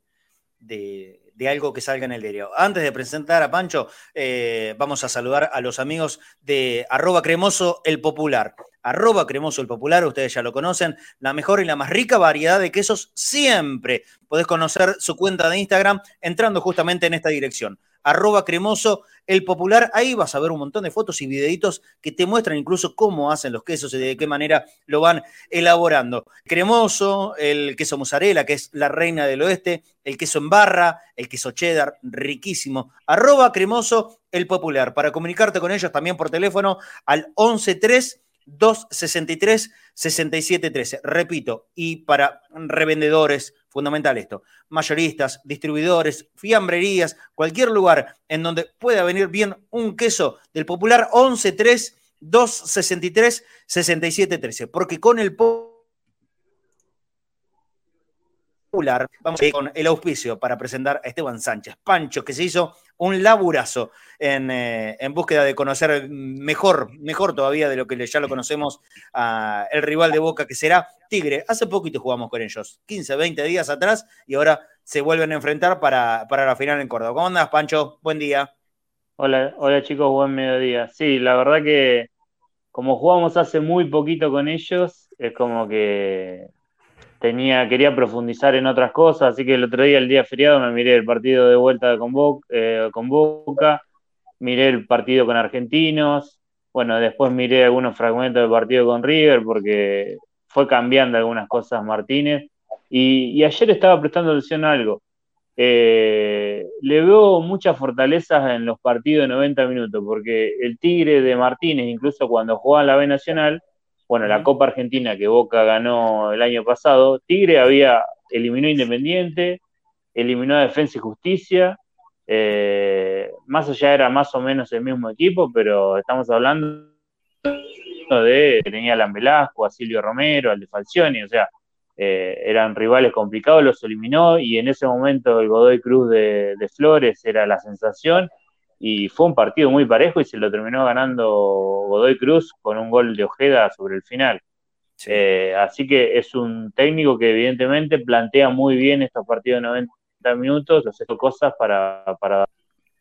algo que salga en el diario. Antes de presentar a Pancho, eh, vamos a saludar a los amigos de arroba cremoso el popular. Arroba cremoso el popular, ustedes ya lo conocen, la mejor y la más rica variedad de quesos siempre. Podés conocer su cuenta de Instagram entrando justamente en esta dirección arroba cremoso el popular. Ahí vas a ver un montón de fotos y videitos que te muestran incluso cómo hacen los quesos y de qué manera lo van elaborando. Cremoso, el queso mozzarella, que es la reina del oeste, el queso en barra, el queso cheddar, riquísimo. Arroba cremoso el popular. Para comunicarte con ellos también por teléfono al 113 263 6713. Repito, y para revendedores, fundamental esto, mayoristas, distribuidores, fiambrerías, cualquier lugar en donde pueda venir bien un queso del popular 113 263 6713, porque con el Vamos a ir con el auspicio para presentar a Esteban Sánchez, Pancho, que se hizo un laburazo en, eh, búsqueda de conocer mejor, mejor todavía de lo que ya lo conocemos, a el rival de Boca, que será Tigre. Hace poquito jugamos con ellos, 15, 20 días atrás, y ahora se vuelven a enfrentar para, para la final en Córdoba. ¿Cómo andas, Pancho? Buen día. Hola, hola chicos, buen mediodía. Sí, la verdad que como jugamos hace muy poquito con ellos, es como que quería profundizar en otras cosas, así que el otro día, el día feriado, me miré el partido de vuelta con, eh, con Boca, miré el partido con Argentinos, bueno, después miré algunos fragmentos del partido con River, porque fue cambiando algunas cosas Martínez, y, ayer estaba prestando atención a algo. Eh, le veo muchas fortalezas en los partidos de 90 minutos, porque el Tigre de Martínez, incluso cuando jugaba en la B Nacional, bueno, la Copa Argentina que Boca ganó el año pasado, Tigre había eliminó Independiente, eliminó a Defensa y Justicia, eh, más allá era más o menos el mismo equipo, pero estamos hablando de que tenía a Alan Velasco, a Silvio Romero, al de Falcioni, o sea, eh, eran rivales complicados, los eliminó y en ese momento el Godoy Cruz de Flores era la sensación y fue un partido muy parejo y se lo terminó ganando Godoy Cruz con un gol de Ojeda sobre el final. Eh, así que es un técnico que evidentemente plantea muy bien estos partidos de 90 minutos, hace cosas para, para...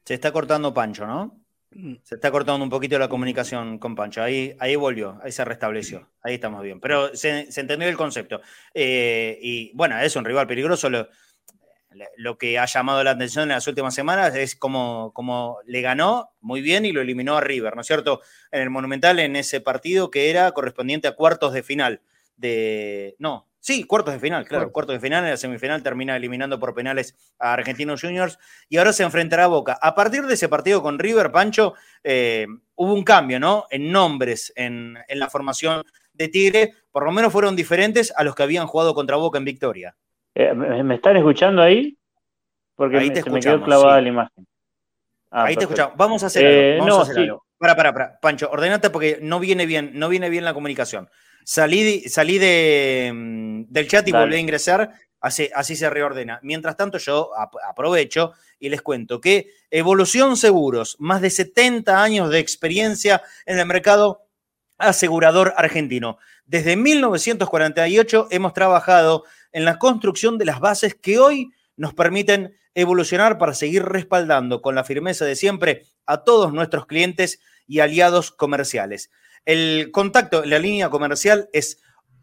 Se está cortando Pancho, ¿no? Mm. Se está cortando un poquito la comunicación con Pancho. Ahí, ahí volvió, ahí se restableció. Ahí estamos bien. Pero se, entendió el concepto. Eh, y bueno, es un rival peligroso. Lo, lo que ha llamado la atención en las últimas semanas es como, como le ganó muy bien y lo eliminó a River, ¿no es cierto? En el Monumental, en ese partido que era correspondiente a cuartos de final de. No, sí, cuartos de final, claro, cuartos de final. En la semifinal termina eliminando por penales a Argentinos Juniors y ahora se enfrentará a Boca. A partir de ese partido con River, Pancho, eh, hubo un cambio, ¿no? En nombres, en, la formación de Tigre, por lo menos fueron diferentes a los que habían jugado contra Boca en Victoria. Eh, ¿Me están escuchando ahí? Porque ahí me, te me quedó clavada la imagen. Ah, ahí te escuchamos. Vamos a hacer eh, Vamos a hacer algo. Para, para, para. Pancho, ordenate porque no viene bien, no viene bien la comunicación. Salí, salí de, mm, del chat y volví a ingresar, así, así se reordena. Mientras tanto, yo aprovecho y les cuento que Evolución Seguros, más de 70 años de experiencia en el mercado asegurador argentino. Desde 1948 hemos trabajado en la construcción de las bases que hoy nos permiten evolucionar para seguir respaldando con la firmeza de siempre a todos nuestros clientes y aliados comerciales. El contacto en la línea comercial es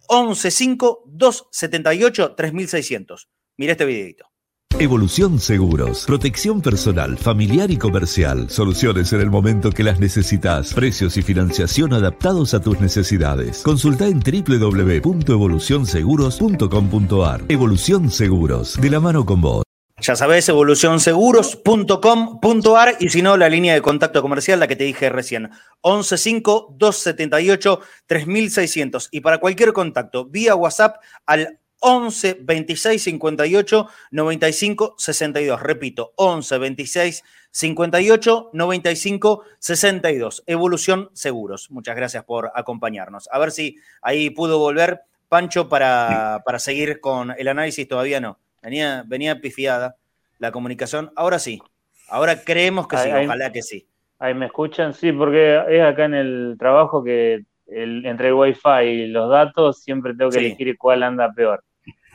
115-278-3600. Mira este videito. Evolución Seguros, protección personal, familiar y comercial, soluciones en el momento que las necesitas, precios y financiación adaptados a tus necesidades. Consulta en www.evolucionseguros.com.ar. Evolución Seguros, de la mano con vos. Ya sabes, evolucionseguros.com.ar y si no, la línea de contacto comercial, la que te dije recién, 115-278-3600. Y para cualquier contacto, vía WhatsApp al 11 26 58 95 62. Repito, 11 26 58 95 62. Evolución Seguros. Muchas gracias por acompañarnos. A ver si ahí pudo volver Pancho para, para seguir con el análisis. Todavía no. Venía, venía pifiada la comunicación. Ahora sí. Ahora creemos que sí. Ojalá que sí. Ahí me escuchan, sí, porque es acá en el trabajo que entre el wifi y los datos siempre tengo que elegir cuál anda peor.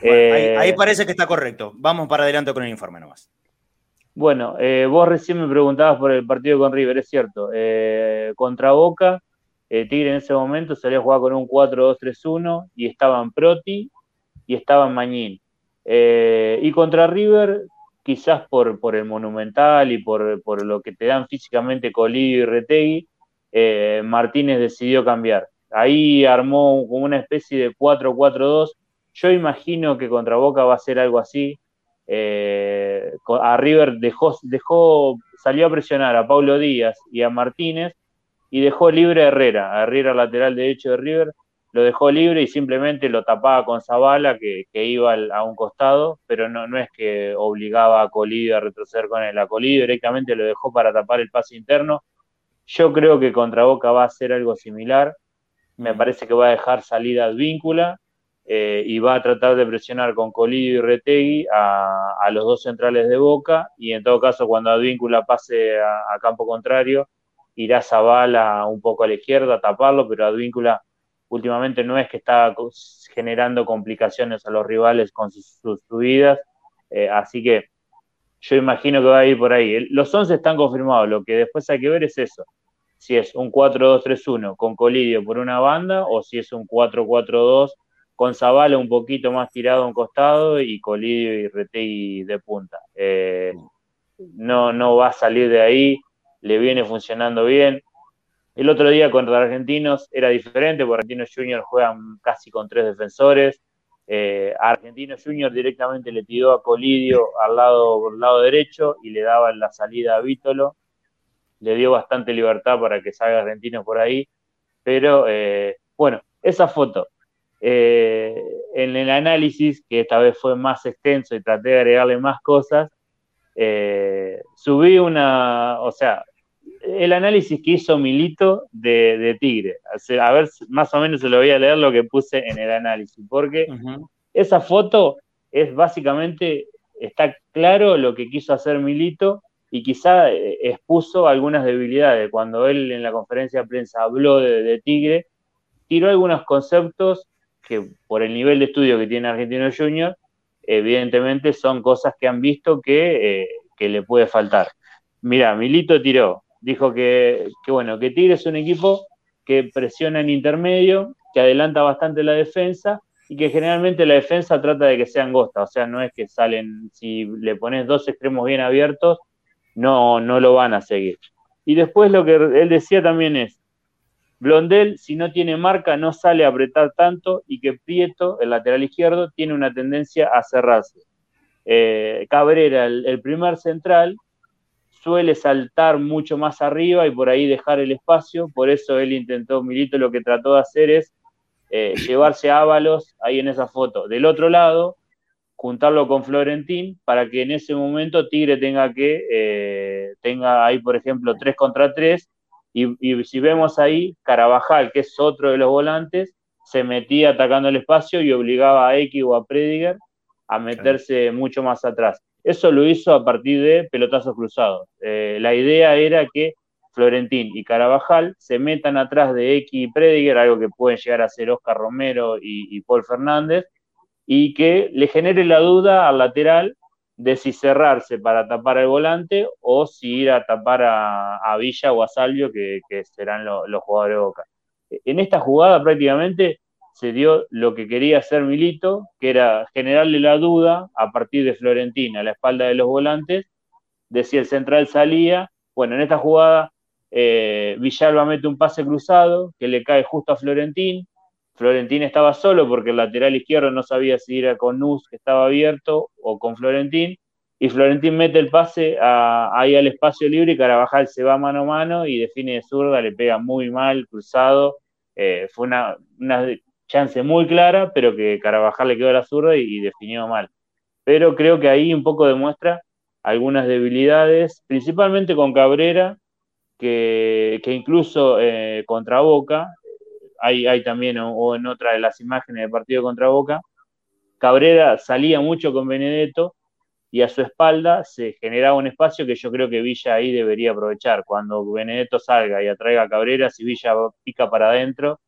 Ahí, eh, parece que está correcto. Vamos para adelante con el informe nomás. Bueno, eh, vos recién me preguntabas por el partido con River, es cierto. Eh, contra Boca, Tigre en ese momento salía a jugar con un 4-2-3-1 y estaban Proti y estaban Mañín. Y contra River, quizás por, por el monumental y por, por, lo que te dan físicamente Colidio y Retegui, Martínez decidió cambiar. Ahí armó como una especie de 4-4-2. Yo imagino que contra Boca va a ser algo así. Eh, a River dejó, dejó, salió a presionar a Paulo Díaz y a Martínez y dejó libre a Herrera, a Herrera lateral derecho de River, lo dejó libre y simplemente lo tapaba con Zabala, que, iba a un costado, pero no, no es que obligaba a Colidio a retroceder con él. A Colidio directamente lo dejó para tapar el pase interno. Yo creo que contra Boca va a ser algo similar. Me parece que va a dejar salida Advíncula eh, y va a tratar de presionar con Colidio y Retegui a, los dos centrales de Boca. Y en todo caso, cuando Advíncula pase a, campo contrario, irá Zabala un poco a la izquierda a taparlo, pero Advíncula últimamente no es que está generando complicaciones a los rivales con sus, subidas, eh, así que yo imagino que va a ir por ahí. Los 11 están confirmados, lo que después hay que ver es eso, si es un 4-2-3-1 con Colidio por una banda o si es un 4-4-2 con Zavala un poquito más tirado a un costado y Colidio y Retegui de punta. Eh, no, no va a salir de ahí, le viene funcionando bien. El otro día contra Argentinos era diferente, porque Argentinos Juniors juegan casi con tres defensores. Eh, Argentinos Juniors directamente le tiró a Colidio al lado, lado derecho y le daba la salida a Vítolo. Le dio bastante libertad para que salga Argentinos por ahí. Pero eh, bueno, esa foto. Eh, en el análisis, que esta vez fue más extenso y traté de agregarle más cosas, subí una, o sea, el análisis que hizo Milito de, Tigre. A ver, más o menos se lo voy a leer lo que puse en el análisis, porque esa foto es básicamente, está claro lo que quiso hacer Milito y quizá eh, expuso algunas debilidades. Cuando él en la conferencia de prensa habló de, Tigre, tiró algunos conceptos que por el nivel de estudio que tiene Argentino Junior, evidentemente son cosas que han visto que, eh, le puede faltar. Mira, Milito tiró dijo que, bueno, que Tigre es un equipo que presiona en intermedio, que adelanta bastante la defensa y que generalmente la defensa trata de que sea angosta, o sea, no es que salen, si le pones dos extremos bien abiertos, no, no lo van a seguir. Y después lo que él decía también es, Blondel, si no tiene marca, no sale a apretar tanto y que Prieto, el lateral izquierdo, tiene una tendencia a cerrarse. Eh, Cabrera, el, primer central, suele saltar mucho más arriba y por ahí dejar el espacio, por eso él intentó, Milito lo que trató de hacer es eh, llevarse a Ábalos ahí en esa foto. Del otro lado, juntarlo con Florentín para que en ese momento Tigre tenga que, eh, tenga ahí, por ejemplo, 3 contra 3 y, si vemos ahí, Carabajal, que es otro de los volantes, se metía atacando el espacio y obligaba a X o a Prediger a meterse mucho más atrás. Eso lo hizo a partir de pelotazos cruzados. Eh, la idea era que Florentín y Carabajal se metan atrás de X y Prediger, algo que pueden llegar a ser Oscar Romero y Paul Fernández, y que le genere la duda al lateral de si cerrarse para tapar el volante o si ir a tapar a, Villa o a Salvio, que, serán los jugadores de Boca. En esta jugada prácticamente se dio lo que quería hacer Milito, que era generarle la duda a partir de Florentina, a la espalda de los volantes, de si el central salía. Bueno, en esta jugada eh, Villalba mete un pase cruzado que le cae justo a Florentín, Florentín estaba solo porque el lateral izquierdo no sabía si era con Nus, que estaba abierto, o con Florentín. Y Florentín mete el pase ahí al espacio libre y Carabajal se va mano a mano y define de zurda, le pega muy mal, cruzado. Eh, fue una, chance muy clara, pero que Carabajal le quedó a la zurda y, definió mal. Pero creo que ahí un poco demuestra algunas debilidades, principalmente con Cabrera, que, incluso eh, contra Boca hay, también, o, en otra de las imágenes del partido contra Boca, Cabrera salía mucho con Benedetto y a su espalda se generaba un espacio que yo creo que Villa ahí debería aprovechar. Cuando Benedetto salga y atraiga a Cabrera, si Villa pica para adentro,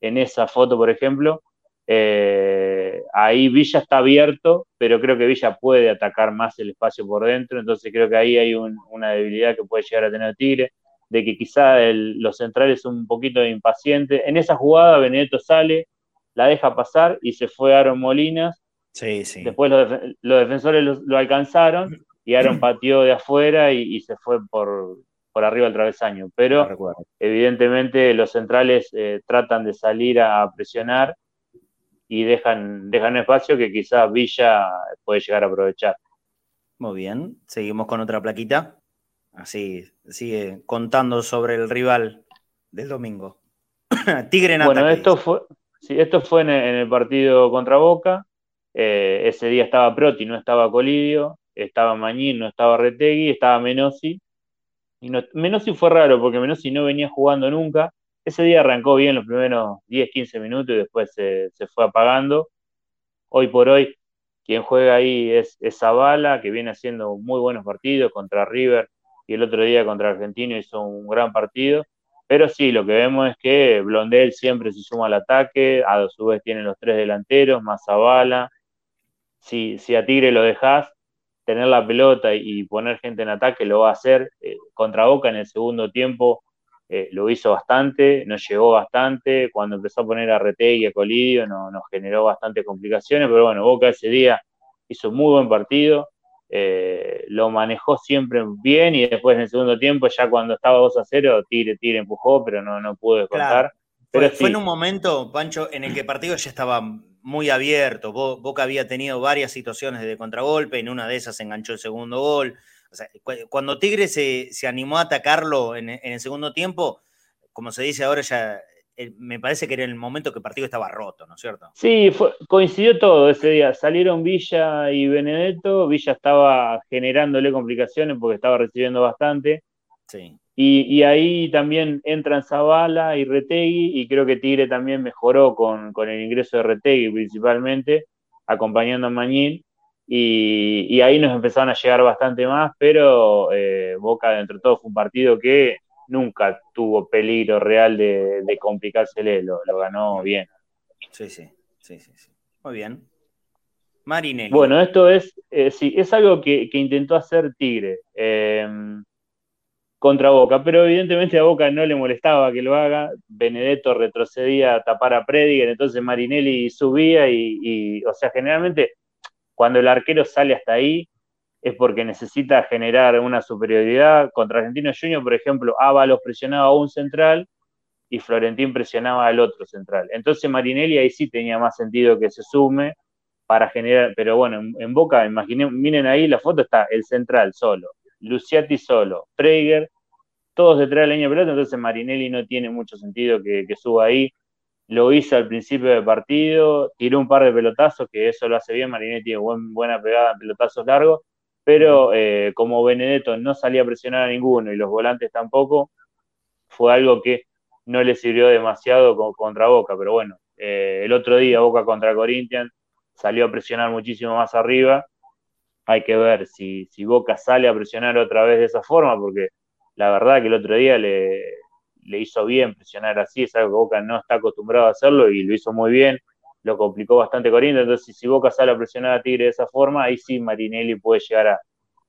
en esa foto, por ejemplo, eh, ahí Villa está abierto, pero creo que Villa puede atacar más el espacio por dentro, entonces creo que ahí hay una debilidad que puede llegar a tener Tigre de que quizá los centrales son un poquito impacientes. En esa jugada Benedetto sale, la deja pasar y se fue Aaron Molinas. Sí, sí. Después los, defensores lo, alcanzaron y Aaron pateó de afuera y, se fue por, por, arriba del travesaño. Pero evidentemente los centrales eh, tratan de salir a presionar y dejan, dejan espacio que quizás Villa puede llegar a aprovechar. Muy bien, seguimos con otra plaquita. Así sigue contando sobre el rival del domingo. Tigre en Bueno, esto fue, sí, esto fue en el, partido contra Boca. Eh, ese día estaba Proti, no estaba Colidio, estaba Mañín, no estaba Retegui, estaba Menosi. Y Menosi fue raro porque Menosi no venía jugando nunca. Ese día arrancó bien los primeros 10, 15 minutos y después se, se fue apagando. Hoy por hoy, quien juega ahí es, es Zavala, que viene haciendo muy buenos partidos contra River y el otro día contra Argentino hizo un gran partido. Pero sí, lo que vemos es que Blondel siempre se suma al ataque, a su vez tienen los tres delanteros, más. Si, si a Tigre lo dejas tener la pelota y poner gente en ataque, lo va a hacer. Eh, contra Boca en el segundo tiempo eh, lo hizo bastante, nos llegó bastante. Cuando empezó a poner a Retegui y a Colidio nos generó bastantes complicaciones, pero bueno, Boca ese día hizo un muy buen partido. Eh, lo manejó siempre bien y después en el segundo tiempo, ya cuando estaba 2 a 0, tire, tire, empujó, pero no, no pudo descontar. Pero fue, en un momento, Pancho, en el que el partido ya estaba muy abierto. Boca había tenido varias situaciones de contragolpe, en una de esas enganchó el segundo gol. cuando Tigre se, animó a atacarlo en, en, el segundo tiempo, como se dice ahora, ya me parece que era el momento que el partido estaba roto, ¿no es cierto? Sí, coincidió todo ese día. Salieron Villa y Benedetto. Villa estaba generándole complicaciones porque estaba recibiendo bastante. Sí. Y, ahí también entran Zavala y Retegui, y creo que Tigre también mejoró con, el ingreso de Retegui principalmente, acompañando a Mañín. Y, ahí nos empezaron a llegar bastante más, pero eh, Boca, dentro de todo, fue un partido que nunca tuvo peligro real de, de complicársele, lo, ganó bien. Sí, sí, sí, sí, Muy bien. Marinelli. Bueno, esto es, eh, sí, es algo que, intentó hacer Tigre. Em, contra Boca, pero evidentemente a Boca no le molestaba que lo haga, Benedetto retrocedía a tapar a Prediger, entonces Marinelli subía y, o sea, generalmente cuando el arquero sale hasta ahí es porque necesita generar una superioridad. Contra Argentino Junior, por ejemplo, Ábalos presionaba a un central y Florentín presionaba al otro central. Entonces Marinelli ahí sí tenía más sentido que se sume para generar, pero bueno, en, Boca, imaginen, miren ahí la foto, está el central solo, Luciati solo, Prager, todos detrás de la línea de pelota, entonces Marinelli no tiene mucho sentido que, suba ahí. Lo hizo al principio del partido, tiró un par de pelotazos, que eso lo hace bien, Marinelli tiene buena pegada en pelotazos largos, pero eh, como Benedetto no salía a presionar a ninguno y los volantes tampoco, fue algo que no le sirvió demasiado contra Boca, pero bueno, eh, el otro día Boca contra Corinthians salió a presionar muchísimo más arriba, hay que ver si, si Boca sale a presionar otra vez de esa forma, porque la verdad que el otro día le, hizo bien presionar así, es algo que Boca no está acostumbrado a hacerlo y lo hizo muy bien, lo complicó bastante Corinthians, entonces si Boca sale a presionar a Tigre de esa forma, ahí sí Marinelli puede llegar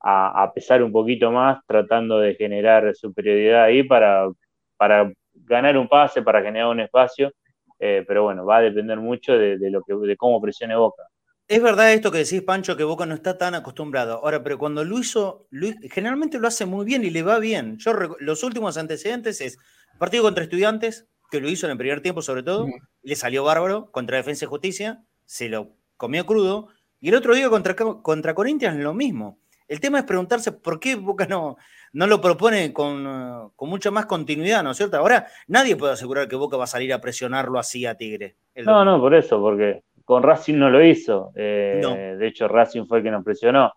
a, pesar un poquito más, tratando de generar superioridad ahí para, para ganar un pase, para generar un espacio, eh, pero bueno, va a depender mucho de, lo que, de cómo presione Boca. Es verdad esto que decís, Pancho, que Boca no está tan acostumbrado. Ahora, pero cuando lo hizo, generalmente lo hace muy bien y le va bien. Yo los últimos antecedentes es partido contra estudiantes, que lo hizo en el primer tiempo sobre todo, le salió bárbaro contra Defensa y Justicia, se lo comió crudo, y el otro día contra, contra Corinthians lo mismo. El tema es preguntarse por qué Boca no, no lo propone con, con, mucha más continuidad, ¿no es cierto? Ahora nadie puede asegurar que Boca va a salir a presionarlo así a Tigre. No, no, por eso, porque con Racing no lo hizo. Eh, de hecho, Racing fue el que nos presionó.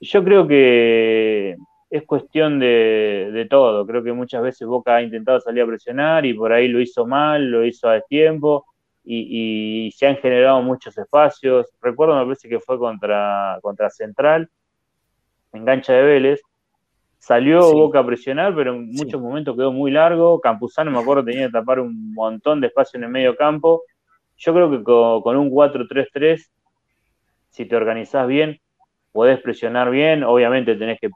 Yo creo que es cuestión de, todo. Creo que muchas veces Boca ha intentado salir a presionar y por ahí lo hizo mal, lo hizo a destiempo y, y se han generado muchos espacios. Recuerdo, me parece que fue contra, contra Central, en gancha de Vélez. Salió Boca a presionar, pero en muchos momentos quedó muy largo. Campuzano, me acuerdo, tenía que tapar un montón de espacio en el medio campo yo creo que con, un 4-3-3, si te organizás bien, podés presionar bien. Obviamente tenés que,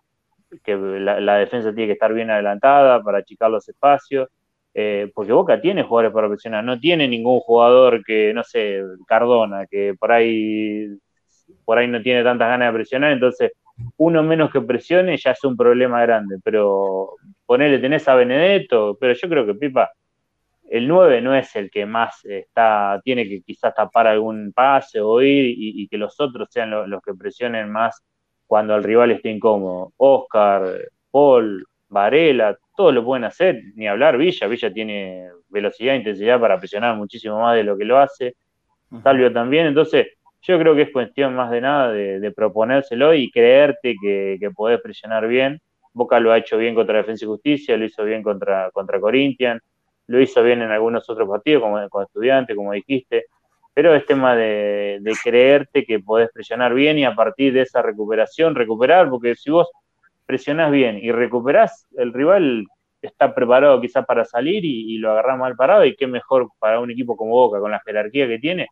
que la, defensa tiene que estar bien adelantada para achicar los espacios. Eh, porque Boca tiene jugadores para presionar, no tiene ningún jugador que, no sé, Cardona, que por ahí, por ahí no tiene tantas ganas de presionar, entonces uno menos que presione ya es un problema grande, pero ponele, tenés a Benedetto, pero yo creo que Pipa el 9 no es el que más está, tiene que quizás tapar algún pase o ir y, que los otros sean los que presionen más cuando el rival esté incómodo. Oscar, Paul, Varela, todos lo pueden hacer, ni hablar. Villa, Villa tiene velocidad e intensidad para presionar muchísimo más de lo que lo hace, Salvio también, entonces yo creo que es cuestión más de nada de, proponérselo y creerte que, que, podés presionar bien. Boca lo ha hecho bien contra Defensa y Justicia, lo hizo bien contra, contra Corinthians, lo hizo bien en algunos otros partidos, como con estudiante, como dijiste, pero es tema de, creerte que podés presionar bien y a partir de esa recuperación, recuperar, porque si vos presionás bien y recuperás, el rival está preparado quizás para salir y, lo agarrás mal parado, y qué mejor para un equipo como Boca, con la jerarquía que tiene,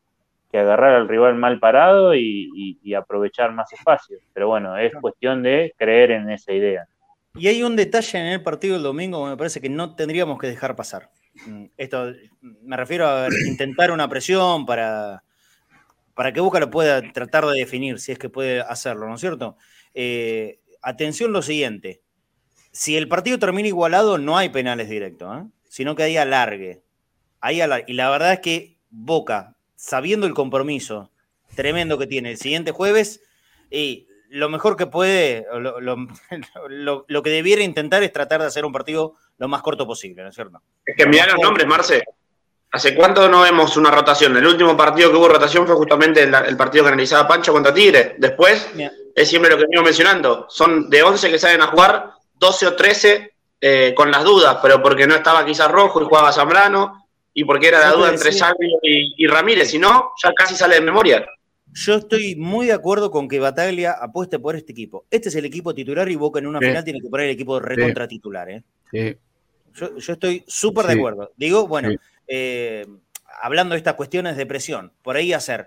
que agarrar al rival mal parado y, y aprovechar más espacio. Pero bueno, es cuestión de creer en esa idea. Y hay un detalle en el partido del domingo que me parece que no tendríamos que dejar pasar. Mm, esto me refiero a intentar una presión para, para que Boca lo pueda tratar de definir, si es que puede hacerlo, ¿no es cierto? Eh, atención lo siguiente, si el partido termina igualado, no hay penales directos, ¿eh? sino que hay alargue. Hay alargue. Y la verdad es que Boca, sabiendo el compromiso tremendo que tiene el siguiente jueves, y lo mejor que puede, lo, lo, que debiera intentar es tratar de hacer un partido lo más corto posible, ¿no es cierto? Es que mirar los nombres, Marce. ¿Hace cuánto no vemos una rotación? El último partido que hubo rotación fue justamente el, partido que analizaba Pancho contra Tigre. Después, es siempre lo que venimos mencionando. Son de 11 que salen a jugar, 12 o 13 eh, con las dudas, pero porque no estaba quizás Rojo y jugaba Zambrano, y porque era la duda entre Salvio y, Ramírez. Si no, ya casi sale de memoria. Yo estoy muy de acuerdo con que Bataglia apueste por este equipo. Este es el equipo titular y Boca en una final tiene que poner el equipo recontra titular. ¿eh? Yo, estoy súper de acuerdo. Digo, bueno, eh, hablando de estas cuestiones de presión, por ahí hacer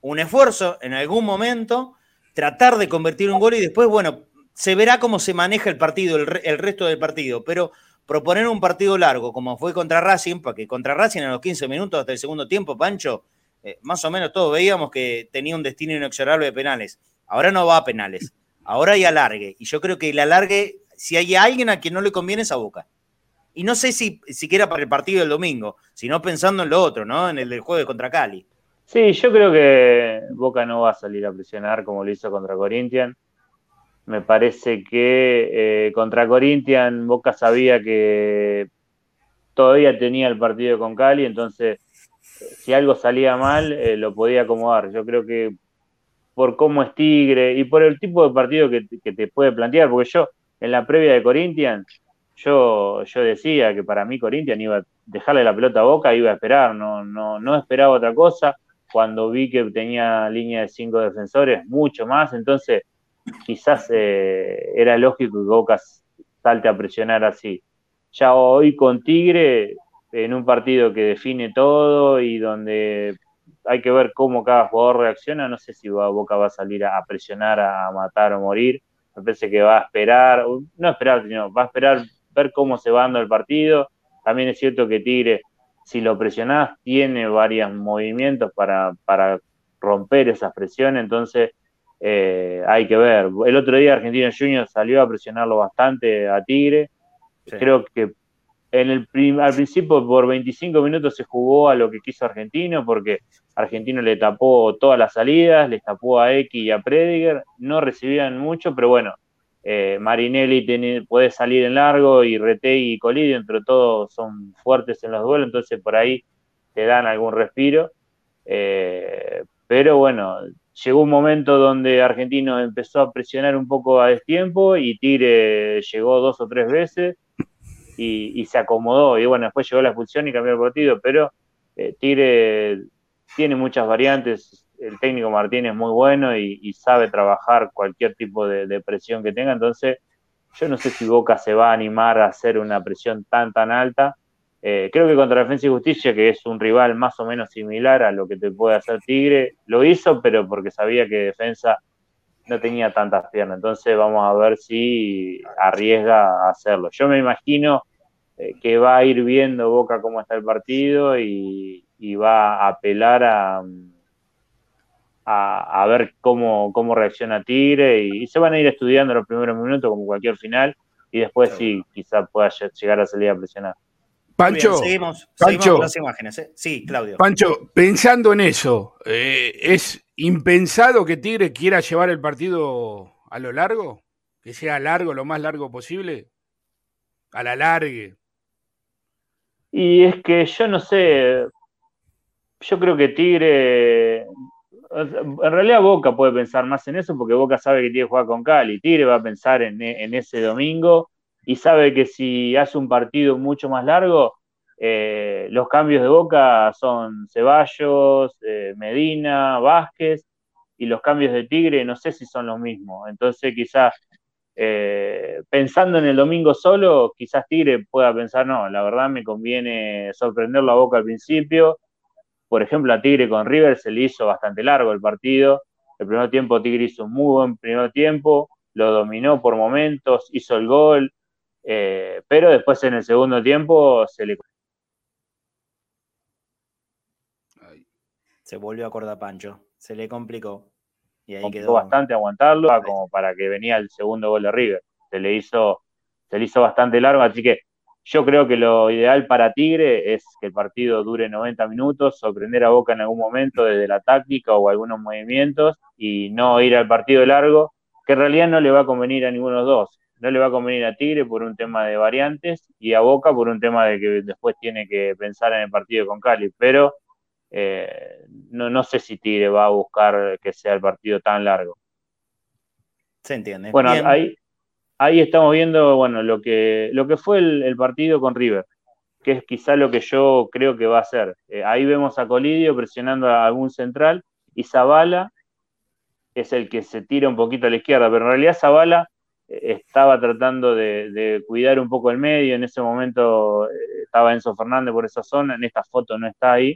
un esfuerzo en algún momento, tratar de convertir un gol y después, bueno, se verá cómo se maneja el partido, el, resto del partido, pero proponer un partido largo como fue contra Racing, porque contra Racing en los 15 minutos hasta el segundo tiempo, Pancho, eh, más o menos todos veíamos que tenía un destino inexorable de penales. Ahora no va a penales, ahora hay alargue. Y yo creo que el alargue, si hay alguien a quien no le conviene es a Boca. Y no sé si siquiera para el partido del domingo, sino pensando en lo otro, ¿no? En el del jueves contra Cali. Sí, yo creo que Boca no va a salir a presionar como lo hizo contra Corinthians me parece que eh, contra Corinthians Boca sabía que todavía tenía el partido con Cali, entonces si algo salía mal eh, lo podía acomodar. Yo creo que por cómo es Tigre y por el tipo de partido que, te puede plantear, porque yo en la previa de Corinthians, yo, yo decía que para mí Corinthians iba a dejarle la pelota a Boca, iba a esperar, no, no, no esperaba otra cosa. Cuando vi que tenía línea de cinco defensores, mucho más, entonces quizás eh, era lógico que Boca salte a presionar así. Ya hoy con Tigre, en un partido que define todo y donde hay que ver cómo cada jugador reacciona, no sé si Boca va a salir a presionar, a matar o morir. Me parece que va a esperar, no esperar, sino va a esperar ver cómo se va dando el partido. También es cierto que Tigre, si lo presionás, tiene varios movimientos para, para romper esas presiones, entonces eh, hay que ver. El otro día Argentino Junior salió a presionarlo bastante a Tigre. Creo que en el al principio por 25 minutos se jugó a lo que quiso Argentino, porque Argentino le tapó todas las salidas, le tapó a X y a Prediger, no recibían mucho, pero bueno, eh, Marinelli puede salir en largo y Rete y Colidio, entre todos son fuertes en los duelos, entonces por ahí te dan algún respiro. Eh, pero bueno, llegó un momento donde Argentino empezó a presionar un poco a destiempo y Tigre llegó dos o tres veces y, se acomodó. Y bueno, después llegó la expulsión y cambió el partido, pero eh, Tigre tiene muchas variantes. El técnico Martínez es muy bueno y, sabe trabajar cualquier tipo de, presión que tenga. Entonces, yo no sé si Boca se va a animar a hacer una presión tan, tan alta eh, creo que contra Defensa y Justicia, que es un rival más o menos similar a lo que te puede hacer Tigre, lo hizo, pero porque sabía que Defensa no tenía tantas piernas. Entonces vamos a ver si arriesga a hacerlo. Yo me imagino eh, que va a ir viendo Boca cómo está el partido y, va a apelar a, a, ver cómo, cómo reacciona Tigre y, se van a ir estudiando los primeros minutos como cualquier final y después sí, quizá pueda llegar a salir a presionar. Pancho, seguimos, Pancho, las imágenes. ¿eh? Sí, Claudio. Pancho, pensando en eso, eh, ¿es impensado que Tigre quiera llevar el partido a lo largo? Que sea largo, lo más largo posible. A la largue. Y es que yo no sé. Yo creo que Tigre. En realidad Boca puede pensar más en eso porque Boca sabe que tiene que jugar con Cali. Tigre va a pensar en, en ese domingo y sabe que si hace un partido mucho más largo, eh, los cambios de Boca son Ceballos, eh, Medina, Vázquez, y los cambios de Tigre no sé si son los mismos. Entonces quizás eh, pensando en el domingo solo, quizás Tigre pueda pensar, no, la verdad me conviene sorprenderlo a Boca al principio. Por ejemplo, a Tigre con River se le hizo bastante largo el partido. El primer tiempo Tigre hizo un muy buen primer tiempo, lo dominó por momentos, hizo el gol, eh, pero después en el segundo tiempo se le... Se volvió a acordar Pancho, se le complicó. Y ahí quedó bastante aguantarlo como para que venía el segundo gol de River. Se le hizo, se le hizo bastante largo, así que yo creo que lo ideal para Tigre es que el partido dure 90 minutos, sorprender a Boca en algún momento desde la táctica o algunos movimientos y no ir al partido largo, que en realidad no le va a convenir a ninguno de los dos no le va a convenir a Tigre por un tema de variantes y a Boca por un tema de que después tiene que pensar en el partido con Cali, pero eh, no, no sé si Tigre va a buscar que sea el partido tan largo. Se entiende. Bueno, ahí, ahí estamos viendo bueno, lo, que, lo que fue el, partido con River, que es quizá lo que yo creo que va a ser. Eh, ahí vemos a Colidio presionando a algún central y Zavala es el que se tira un poquito a la izquierda, pero en realidad Zavala estaba tratando de, cuidar un poco el medio, en ese momento eh, estaba Enzo Fernández por esa zona, en esta foto no está ahí.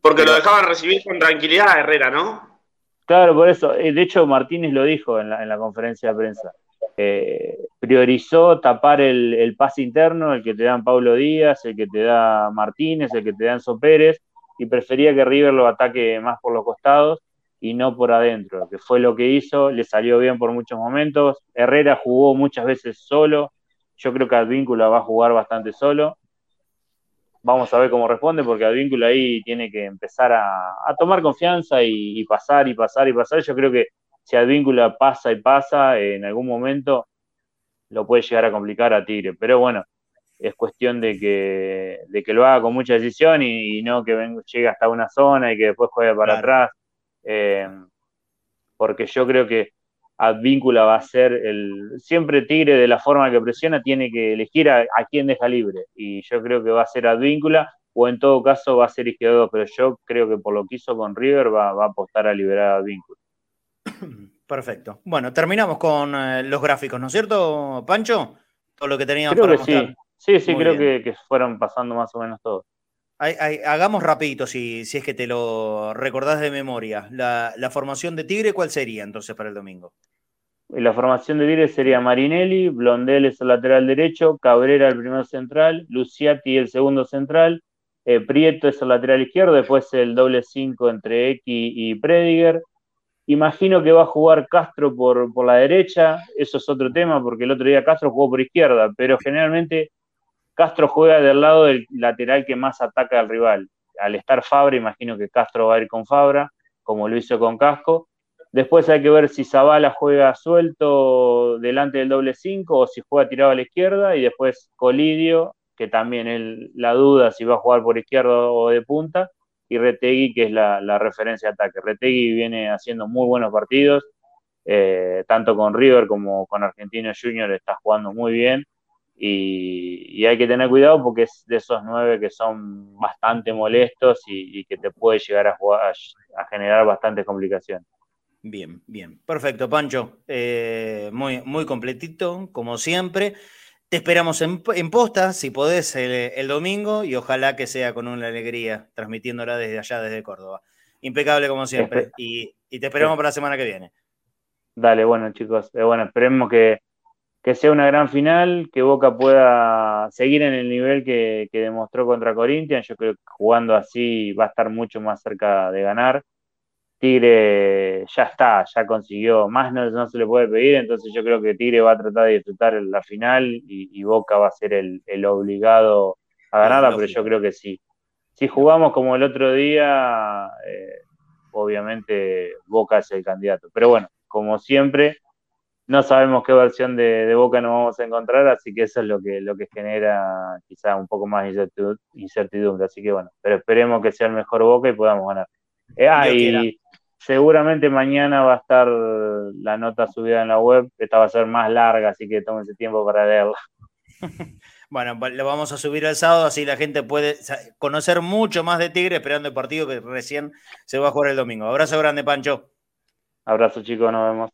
Porque lo dejaban recibir con tranquilidad a Herrera, ¿no? Claro, por eso, eh, de hecho Martínez lo dijo en la, conferencia de prensa. eh, priorizó tapar el, pase interno, el que te dan Pablo Díaz, el que te da Martínez, el que te da Enzo Pérez, y prefería que River lo ataque más por los costados y no por adentro, que fue lo que hizo, le salió bien por muchos momentos. Herrera jugó muchas veces solo, yo creo que Advíncula va a jugar bastante solo. Vamos a ver cómo responde, porque Advíncula ahí tiene que empezar a, tomar confianza y, y, pasar y pasar y pasar. Yo creo que si Advíncula pasa y pasa, en algún momento lo puede llegar a complicar a Tigre. Pero bueno, es cuestión de que, de que lo haga con mucha decisión y, no que llegue hasta una zona y que después juegue para atrás. Eh, porque yo creo que Advíncula va a ser el. Siempre Tigre, de la forma que presiona, tiene que elegir a, quién deja libre. Y yo creo que va a ser Advíncula, o en todo caso va a ser izquierdo, pero yo creo que por lo que hizo con River va, va a apostar a liberar a Advíncula. Perfecto. Bueno, terminamos con eh, los gráficos, ¿no es cierto, Pancho? Todo lo que teníamos creo que sí. Sí, sí, creo que, fueron pasando más o menos todos. Hagamos rapidito, si, si, es que te lo recordás de memoria. La, formación de Tigre, ¿cuál sería entonces para el domingo? La formación de Tigre sería Marinelli, Blondel es el lateral derecho, Cabrera el primer central, Luciati el segundo central, eh, Prieto es el lateral izquierdo, después el doble 5 entre X y Prediger, Imagino que va a jugar Castro por, por la derecha, eso es otro tema, porque el otro día Castro jugó por izquierda, pero generalmente Castro juega del lado del lateral que más ataca al rival. Al estar Fabra, imagino que Castro va a ir con Fabra, como lo hizo con Casco. Después hay que ver si Zavala juega suelto delante del doble 5 o si juega tirado a la izquierda. Y después Colidio, que también es la duda si va a jugar por izquierda o de punta y Retegui, que es la, referencia de ataque. Retegui viene haciendo muy buenos partidos, eh, tanto con River como con Argentino Junior está jugando muy bien y, hay que tener cuidado porque es de esos nueve que son bastante molestos y, que te puede llegar a, jugar, a, generar bastantes complicaciones. Bien, bien, perfecto, Pancho. Eh, muy, muy completito, como siempre. Te esperamos en, posta, si podés, el, domingo y ojalá que sea con una alegría, transmitiéndola desde allá, desde Córdoba. Impecable como siempre. Y, te esperamos para la semana que viene. Dale, bueno, chicos. Eh, bueno, esperemos que, sea una gran final, que Boca pueda seguir en el nivel que, que demostró contra Corinthians. Yo creo que jugando así va a estar mucho más cerca de ganar. Tigre ya está, ya consiguió, más no, se le puede pedir, entonces yo creo que Tigre va a tratar de disfrutar la final y, Boca va a ser el, obligado a ganarla, pero yo creo que sí. Si jugamos como el otro día, eh, obviamente Boca es el candidato. Pero bueno, como siempre, no sabemos qué versión de, Boca nos vamos a encontrar, así que eso es lo que, lo que genera quizá un poco más incertidumbre. Así que bueno, pero esperemos que sea el mejor Boca y podamos ganar. Eh, ah, seguramente mañana va a estar la nota subida en la web. Esta va a ser más larga, así que tómense tiempo para leerla. Bueno, lo vamos a subir el sábado, así la gente puede conocer mucho más de Tigre esperando el partido que recién se va a jugar el domingo. Abrazo grande, Pancho. Abrazo, chicos, nos vemos.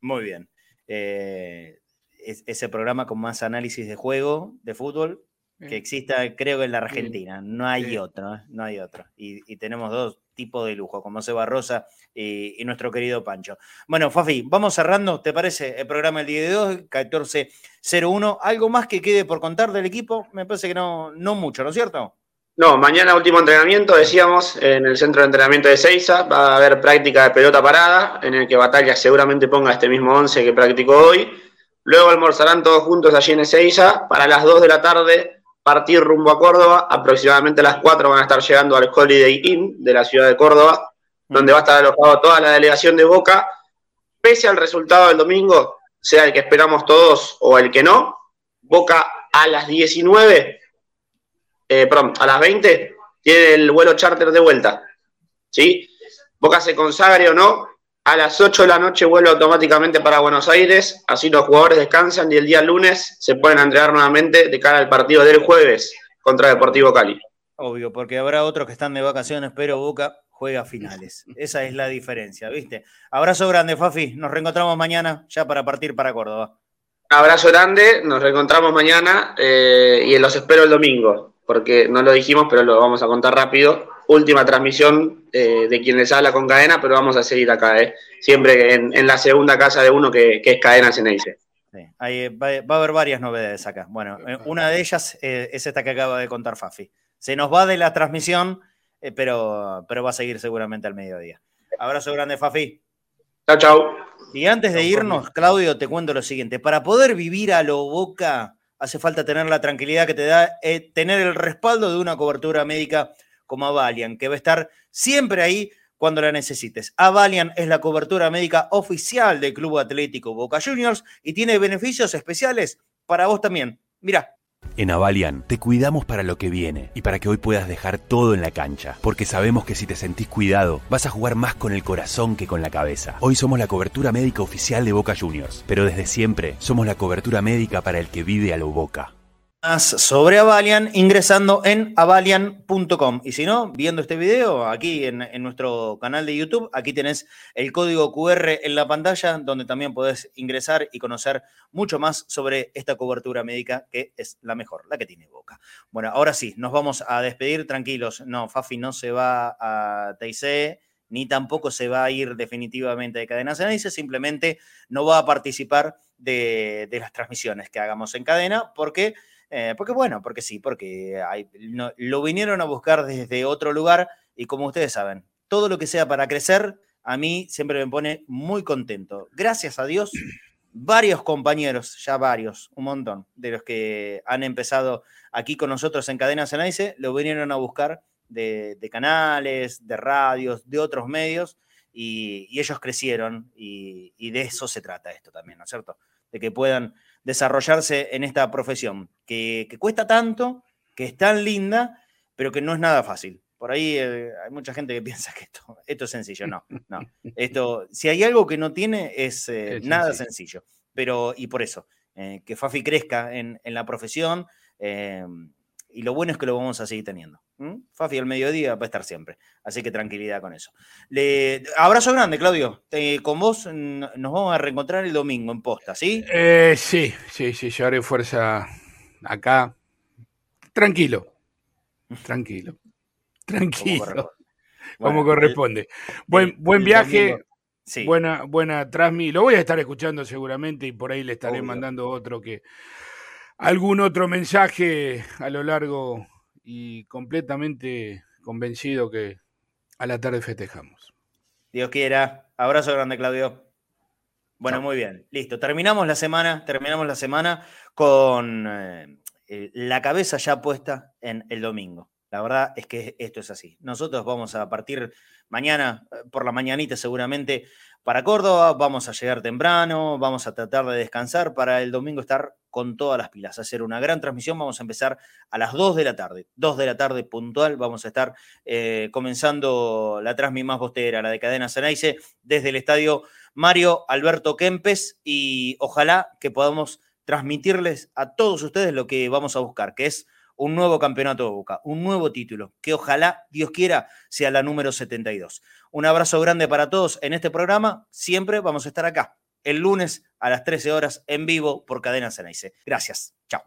Muy bien. Eh, ese programa con más análisis de juego, de fútbol, que exista, creo que en la Argentina. No hay otro, ¿eh? no hay otro. Y, tenemos dos tipos de lujo, como Seba Rosa y, nuestro querido Pancho. Bueno, Fafi, vamos cerrando, ¿te parece? El programa el día de hoy, 14.01. ¿Algo más que quede por contar del equipo? Me parece que no, no mucho, ¿no es cierto? No, mañana último entrenamiento, decíamos, en el centro de entrenamiento de Seiza, va a haber práctica de pelota parada, en el que Batalla seguramente ponga este mismo 11 que practicó hoy. Luego almorzarán todos juntos allí en Ezeiza. Para las 2 de la tarde partir rumbo a Córdoba. Aproximadamente a las 4 van a estar llegando al Holiday Inn de la ciudad de Córdoba, donde va a estar alojado toda la delegación de Boca. Pese al resultado del domingo, sea el que esperamos todos o el que no, Boca a las 19, eh, perdón, a las 20 tiene el vuelo charter de vuelta. ¿Sí? Boca se consagre o no, a las 8 de la noche vuelve automáticamente para Buenos Aires, así los jugadores descansan y el día lunes se pueden entregar nuevamente de cara al partido del jueves contra Deportivo Cali. Obvio, porque habrá otros que están de vacaciones, pero Boca juega finales. Esa es la diferencia, ¿viste? Abrazo grande, Fafi. Nos reencontramos mañana ya para partir para Córdoba. Abrazo grande, nos reencontramos mañana eh, y los espero el domingo, porque no lo dijimos, pero lo vamos a contar rápido última transmisión eh, de quien les habla con cadena, pero vamos a seguir acá, eh. siempre en, la segunda casa de uno que, que es Cadena Ceneice. va, a haber varias novedades acá. Bueno, eh, una de ellas eh, es esta que acaba de contar Fafi. Se nos va de la transmisión, eh, pero, pero va a seguir seguramente al mediodía. Abrazo grande, Fafi. Chao, chao. Y antes de irnos, Claudio, te cuento lo siguiente. Para poder vivir a lo boca, hace falta tener la tranquilidad que te da tener el respaldo de una cobertura médica como Avalian, que va a estar siempre ahí cuando la necesites. Avalian es la cobertura médica oficial del Club Atlético Boca Juniors y tiene beneficios especiales para vos también. Mira. En Avalian te cuidamos para lo que viene y para que hoy puedas dejar todo en la cancha, porque sabemos que si te sentís cuidado, vas a jugar más con el corazón que con la cabeza. Hoy somos la cobertura médica oficial de Boca Juniors, pero desde siempre somos la cobertura médica para el que vive a lo Boca más sobre Avalian ingresando en avalian.com. Y si no, viendo este video aquí en, nuestro canal de YouTube, aquí tenés el código QR en la pantalla donde también podés ingresar y conocer mucho más sobre esta cobertura médica que es la mejor, la que tiene Boca. Bueno, ahora sí, nos vamos a despedir tranquilos. No, Fafi no se va a TIC ni tampoco se va a ir definitivamente de Cadena Ceneice, simplemente no va a participar de, de las transmisiones que hagamos en cadena porque eh, porque bueno, porque sí, porque lo vinieron a buscar desde otro lugar y como ustedes saben, todo lo que sea para crecer, a mí siempre me pone muy contento. Gracias a Dios, varios compañeros, ya varios, un montón, de los que han empezado aquí con nosotros en Cadenas Ceneice, lo vinieron a buscar de, canales, de radios, de otros medios, y, ellos crecieron, y, y, de eso se trata esto también, ¿no es cierto? De que puedan desarrollarse en esta profesión, que, cuesta tanto, que es tan linda, pero que no es nada fácil. Por ahí eh, hay mucha gente que piensa que esto, esto es sencillo. No, no. Esto, si hay algo que no tiene, es eh, nada sencillo. Pero, y por eso, eh, que Fafi crezca en, en la profesión, y lo bueno es que lo vamos a seguir teniendo. Fafi al mediodía va a estar siempre. Así que tranquilidad con eso. Le, abrazo grande, Claudio. con vos nos vamos a reencontrar el domingo en posta, ¿sí? Eh, sí, sí, sí. Yo haré fuerza acá. Tranquilo. Tranquilo. Tranquilo. Como corresponde. buen, buen viaje. Buena, buena Transmi. Lo voy a estar escuchando seguramente y por ahí le estaré mandando otro que. Algún otro mensaje a lo largo y completamente convencido que a la tarde festejamos. Dios quiera. Abrazo grande, Claudio. Bueno, muy bien. Listo. Terminamos la semana, terminamos la semana con eh, eh, la cabeza ya puesta en el domingo. La verdad es que esto es así. Nosotros vamos a partir mañana, eh, por la mañanita seguramente, para Córdoba, vamos a llegar temprano, vamos a tratar de descansar para el domingo estar con todas las pilas, hacer una gran transmisión. Vamos a empezar a las 2 de la tarde, 2 de la tarde puntual. Vamos a estar eh, comenzando la transmisión más bostera, la de Cadena Ceneice, desde el estadio Mario Alberto Kempes y ojalá que podamos transmitirles a todos ustedes lo que vamos a buscar, que es un nuevo campeonato de Boca, un nuevo título, que ojalá, Dios quiera, sea la número 72. Un abrazo grande para todos en este programa. Siempre vamos a estar acá, el lunes a las 13 horas en vivo por Cadena Ceneice. Gracias. Chao.